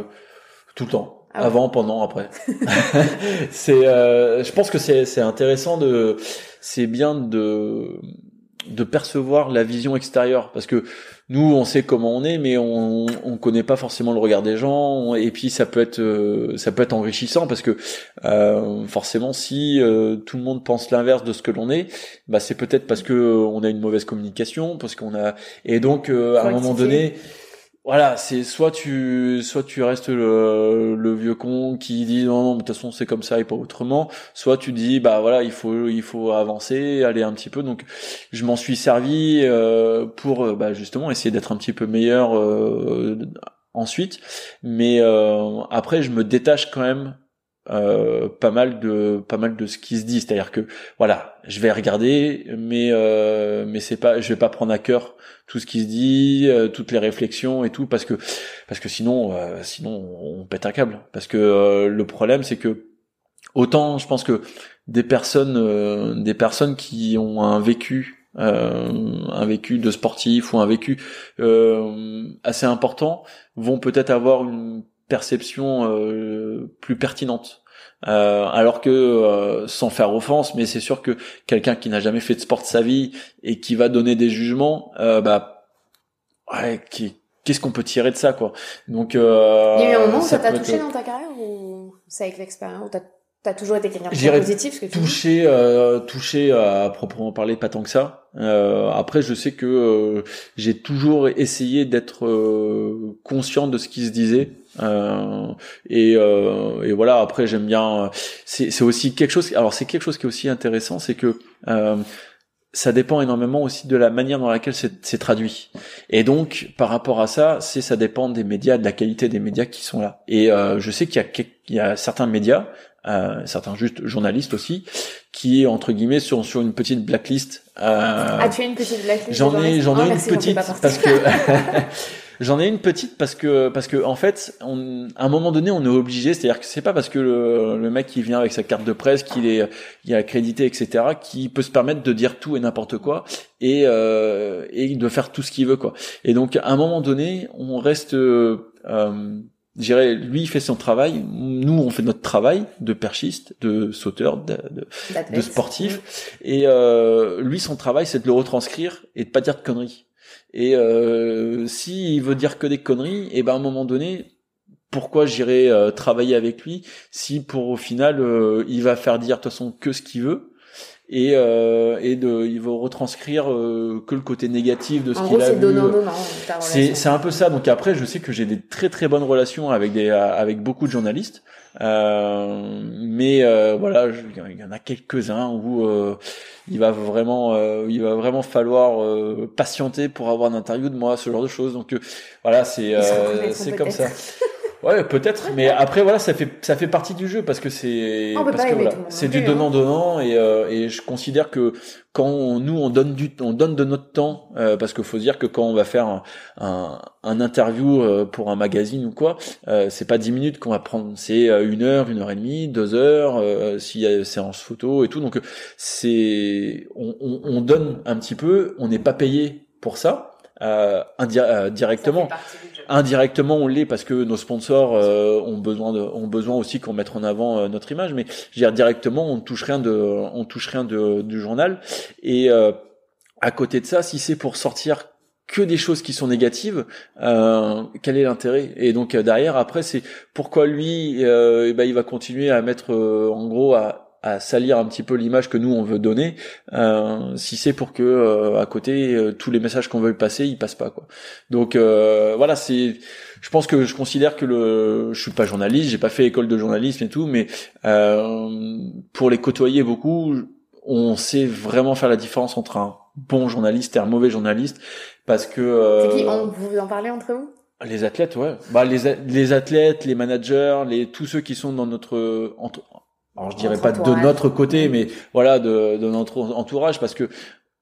Tout le temps. Ah avant, pendant, après. c'est, euh, je pense que c'est c'est intéressant de, c'est bien de de percevoir la vision extérieure parce que nous on sait comment on est mais on on connaît pas forcément le regard des gens et puis ça peut être euh, ça peut être enrichissant parce que euh, forcément si euh, tout le monde pense l'inverse de ce que l'on est bah c'est peut-être parce que on a une mauvaise communication parce qu'on a et donc à un moment donné voilà, c'est soit tu soit tu restes le, le vieux con qui dit non, non de toute façon c'est comme ça et pas autrement, soit tu dis bah voilà il faut il faut avancer, aller un petit peu. Donc je m'en suis servi euh, pour euh, bah, justement essayer d'être un petit peu meilleur euh, ensuite, mais euh, après je me détache quand même euh, pas mal de pas mal de ce qui se dit. C'est à dire que voilà je vais regarder mais euh, mais c'est pas je vais pas prendre à cœur tout ce qui se dit euh, toutes les réflexions et tout parce que parce que sinon euh, sinon on pète un câble. Parce que le problème c'est que autant je pense que des personnes des personnes qui ont un vécu un vécu de sportif ou un vécu assez important vont peut-être avoir une perception euh, plus pertinente. Euh, alors que euh, sans faire offense, mais c'est sûr que quelqu'un qui n'a jamais fait de sport de sa vie et qui va donner des jugements, bah ouais, qu'est-ce qu'on peut tirer de ça quoi? Donc il y a eu un moment où ça t'a touché dans ta carrière ou c'est avec l'expérience T'as toujours été quelqu'un de positif, que tu touché, euh, touché à proprement parler, pas tant que ça. Euh, après, je sais que euh, j'ai toujours essayé d'être euh, conscient de ce qui se disait. Euh, et, et, voilà. Après, j'aime bien. C'est aussi quelque chose. Alors, c'est quelque chose qui est aussi intéressant, c'est que ça dépend énormément aussi de la manière dans laquelle c'est traduit. Et donc, par rapport à ça, c'est ça dépend des médias, de la qualité des médias qui sont là. Et je sais qu'il y a, il y a certains médias euh, certains juste journalistes aussi, qui entre guillemets sur sur une petite blacklist. Euh, ah, tu as une petite blacklist J'en ai, j'en ai oh, une petite parce que j'en ai une petite parce que parce que en fait, on, à un moment donné, on est obligé, c'est-à-dire que c'est pas parce que le, le mec qui vient avec sa carte de presse, qu'il est, il est accrédité, etc., qui peut se permettre de dire tout et n'importe quoi et euh, et de faire tout ce qu'il veut quoi. Et donc à un moment donné, on reste euh, dirais, lui, il fait son travail. Nous, on fait notre travail de perchiste, de sauteur, de, de, de sportif. Et euh, lui, son travail, c'est de le retranscrire et de pas dire de conneries. Et euh, s'il veut dire que des conneries, et eh ben à un moment donné, pourquoi j'irai euh, travailler avec lui si pour au final euh, il va faire dire de toute façon que ce qu'il veut? Et euh, et de il va retranscrire euh, que le côté négatif de ce qu'il a vu. donnant. ta C'est c'est un peu ça. Donc après, je sais que j'ai des très très bonnes relations avec des avec beaucoup de journalistes, euh, mais euh, voilà, il y en a quelques uns où euh, il va vraiment euh, il va vraiment falloir euh, patienter pour avoir une interview de moi, ce genre de choses. Donc euh, voilà, c'est Ils euh, c'est comme ça. Ouais, peut-être, mais après voilà, ça fait ça fait partie du jeu parce que c'est parce que voilà, c'est du donnant donnant et euh, et je considère que quand on- nous on donne du on donne de notre temps euh, parce qu'il faut se dire que quand on va faire un un, un interview euh, pour un magazine ou quoi, euh, c'est pas dix minutes qu'on va prendre, c'est euh, une heure, une heure et demie, deux heures, euh, s'il y a séance photo et tout. Donc c'est on, on, on donne un petit peu, on n'est pas payé pour ça euh, indi- euh, directement. Indirectement, on l'est parce que nos sponsors euh, ont besoin de, ont besoin aussi qu'on mette en avant euh, notre image. Mais je veux dire directement, on ne touche rien de, on touche rien de, du journal. Et euh, à côté de ça, si c'est pour sortir que des choses qui sont négatives, euh, quel est l'intérêt? Et donc euh, derrière, après, c'est pourquoi lui, euh, eh ben, il va continuer à mettre, euh, en gros, à à salir un petit peu l'image que nous on veut donner euh, si c'est pour que euh, à côté euh, tous les messages qu'on veut passer ils passent pas quoi donc euh, voilà c'est je pense que je considère que le je suis pas journaliste j'ai pas fait école de journalisme et tout mais euh, pour les côtoyer beaucoup on sait vraiment faire la différence entre un bon journaliste et un mauvais journaliste parce que euh, C'est qui on, Vous en parlez entre vous? Les athlètes, ouais. Bah les les athlètes, les managers, les tous ceux qui sont dans notre entre alors je dirais Notre pas de notre côté, mais voilà de, de notre entourage parce que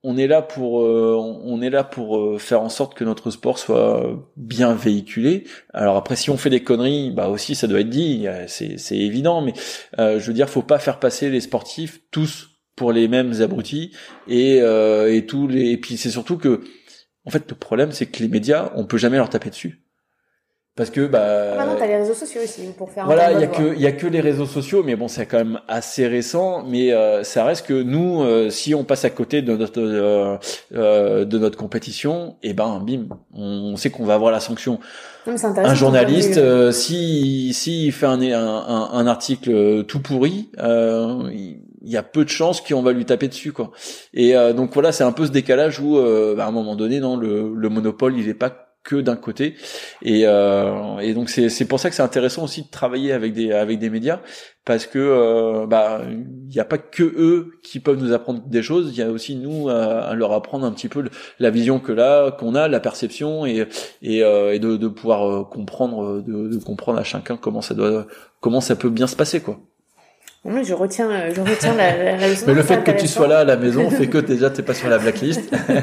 on est là pour euh, on est là pour euh, faire en sorte que notre sport soit bien véhiculé. Alors après si on fait des conneries, bah aussi ça doit être dit, euh, c'est c'est évident mais euh, je veux dire faut pas faire passer les sportifs tous pour les mêmes abrutis et et, et tous les et puis c'est surtout que en fait le problème c'est que les médias on peut jamais leur taper dessus parce que bah Maintenant, t'as les réseaux sociaux aussi pour faire voilà, il y a que il y a que les réseaux sociaux, mais bon, c'est quand même assez récent. Mais euh, ça reste que nous, euh, si on passe à côté de notre euh, euh, de notre compétition, et ben bim, on sait qu'on va avoir la sanction. Non, mais Un journaliste, euh, si si il fait un un, un, article tout pourri, euh, il il y a peu de chances qu'on va lui taper dessus quoi. Et euh, donc voilà, c'est un peu ce décalage où euh, bah, à un moment donné, non, le, le monopole, il est pas que d'un côté. Et, euh, et donc c'est c'est pour ça que c'est intéressant aussi de travailler avec des avec des médias parce que euh, bah il n'y a pas que eux qui peuvent nous apprendre des choses. Il y a aussi nous à, leur apprendre un petit peu la vision que là qu'on a la perception et et, euh, et de, de pouvoir euh, comprendre de, de comprendre à chacun comment ça doit comment ça peut bien se passer quoi Non, je retiens, euh, je retiens la, la, la leçon. mais le fait que tu sois là à la maison fait que déjà t'es pas sur la blacklist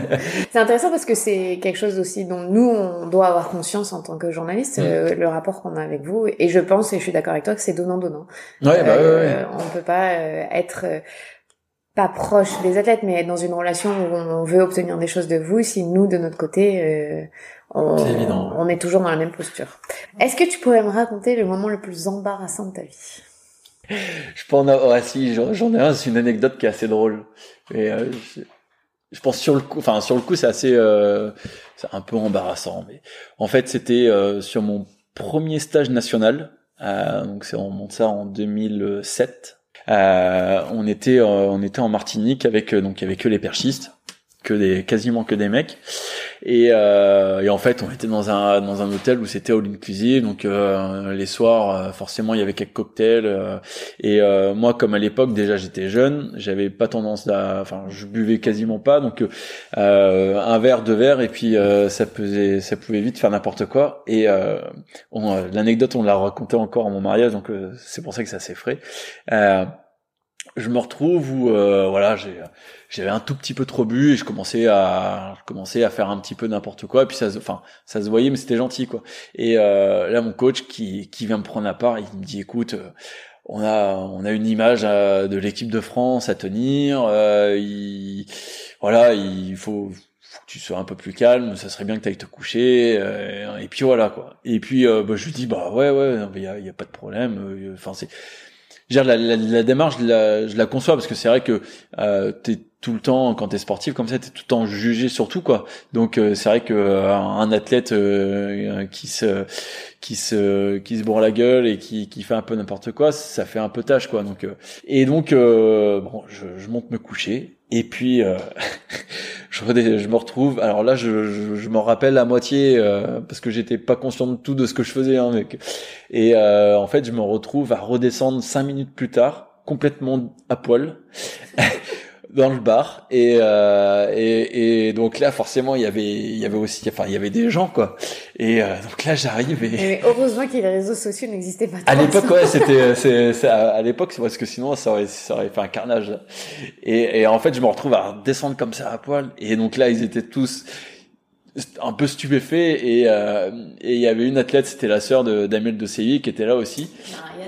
C'est intéressant parce que c'est quelque chose aussi dont nous, on doit avoir conscience en tant que journaliste, Mm. euh, le rapport qu'on a avec vous. Et je pense, et je suis d'accord avec toi, que c'est donnant-donnant. ouais bah ouais, ouais. Euh, On peut pas euh, être euh, pas proche des athlètes, mais être dans une relation où on veut obtenir des choses de vous si nous, de notre côté, euh, on, C'est évident. on est toujours dans la même posture. Est-ce que tu pourrais me raconter le moment le plus embarrassant de ta vie? Je avoir, ouais, si, j'en ai un, c'est une anecdote qui est assez drôle. Et, euh, je, pense sur le coup, enfin, sur le coup, c'est assez, euh, c'est un peu embarrassant, mais en fait, c'était euh, sur mon premier stage national, euh, donc c'est, on monte ça en 2007. Euh, on était, euh, on était en Martinique avec, donc, il y avait que les perchistes, que des, quasiment que des mecs. Et, euh, et en fait, on était dans un dans un hôtel où c'était all inclusive, donc euh, les soirs, euh, forcément, il y avait quelques cocktails. euh, et euh, moi, comme à l'époque, déjà, j'étais jeune, j'avais pas tendance à, enfin, je buvais quasiment pas, donc euh, un verre, deux verres, et puis ça pesait, ça pouvait vite faire n'importe quoi. Et l'anecdote, on l'a raconté encore à mon mariage, donc c'est pour ça que c'est assez frais. Je me retrouve où euh, voilà j'avais un tout petit peu trop bu et je commençais à je commençais à faire un petit peu n'importe quoi et puis ça se- enfin ça se voyait mais c'était gentil quoi et euh, là mon coach qui qui vient me prendre à part il me dit écoute euh, on a on a une image euh, de l'équipe de France à tenir euh, il voilà il faut faut que tu sois un peu plus calme, ça serait bien que tu ailles te coucher, euh, et puis voilà quoi. Et puis euh, bah, je lui dis bah ouais ouais, il y a, pas de problème. euh, Enfin c'est, dire, la, la, la démarche, je la, je la conçois parce que c'est vrai que euh, t'es tout le temps quand t'es sportif comme ça t'es tout le temps jugé sur tout quoi. Donc euh, c'est vrai que euh, un athlète euh, qui se qui se qui se bourre la gueule et qui qui fait un peu n'importe quoi ça fait un peu tâche quoi. Donc et donc bon je, je, monte me coucher et puis je, je me retrouve alors là je je, m'en rappelle à moitié parce que j'étais pas conscient de tout de ce que je faisais hein, mec. et en fait je me retrouve à redescendre cinq minutes plus tard complètement à poil dans le bar et, euh, et, et donc là forcément il y avait il y avait aussi enfin il y avait des gens quoi. Et euh, donc là j'arrive et mais heureusement que les réseaux sociaux n'existaient pas à l'époque ouais c'était c'est à l'époque parce que sinon ça aurait ça aurait fait un carnage. Et, et en fait je me retrouve à descendre comme ça à poil. Et donc là ils étaient tous un peu stupéfait et euh, et il y avait une athlète c'était la sœur de Damiel de Seilly qui était là aussi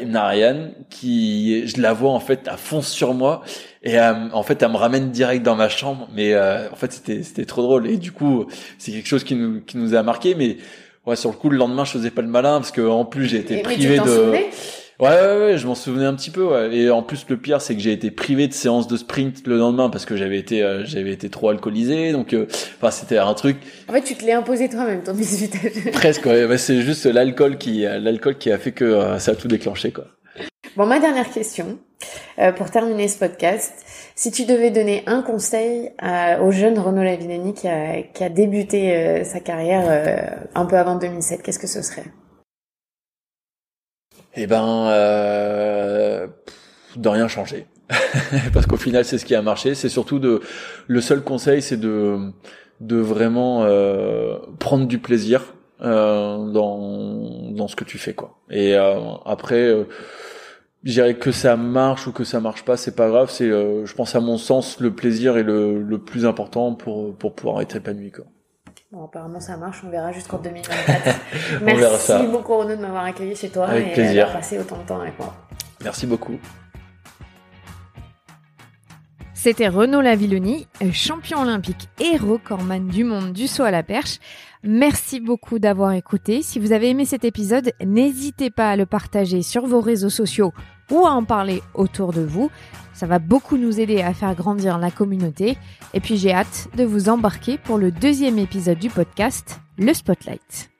Nariane qui je la vois en fait à fond sur moi et euh, en fait elle me ramène direct dans ma chambre. Mais euh, en fait c'était c'était trop drôle. Et du coup c'est quelque chose qui nous qui nous a marqué. Mais ouais sur le coup le lendemain je faisais pas le malin parce que en plus j'ai été privé de Ouais, ouais, ouais, je m'en souvenais un petit peu. Ouais. Et en plus, le pire, c'est que j'ai été privé de séance de sprint le lendemain parce que j'avais été, euh, j'avais été trop alcoolisé. Donc, euh, enfin, c'était un truc. En fait, tu te l'es imposé toi-même ton bisutage. Presque. Ouais. c'est juste l'alcool qui, euh, l'alcool qui a fait que ça a tout déclenché, quoi. Bon, ma dernière question pour terminer ce podcast. Si tu devais donner un conseil au jeune Renaud Lavinani qui a, qui a débuté sa carrière un peu avant 2007, qu'est-ce que ce serait? Eh ben, euh, de rien changer. Parce qu'au final, c'est ce qui a marché. C'est surtout de, le seul conseil, c'est de, de vraiment euh, prendre du plaisir euh, dans, dans ce que tu fais, quoi. Et euh, après, euh, je dirais que ça marche ou que ça marche pas, c'est pas grave. C'est, euh, je pense à mon sens, le plaisir est le, le plus important pour pour pouvoir être épanoui, quoi. Bon, apparemment ça marche, on verra jusqu'en 2024. Merci beaucoup Renaud de m'avoir accueilli chez toi et d'avoir passé autant de temps avec moi. Merci beaucoup. C'était Renaud Lavilloni, champion olympique et recordman du monde du saut à la perche. Merci beaucoup d'avoir écouté. Si vous avez aimé cet épisode, n'hésitez pas à le partager sur vos réseaux sociaux ou à en parler autour de vous. Ça va beaucoup nous aider à faire grandir la communauté. Et puis j'ai hâte de vous embarquer pour le deuxième épisode du podcast, le Spotlight.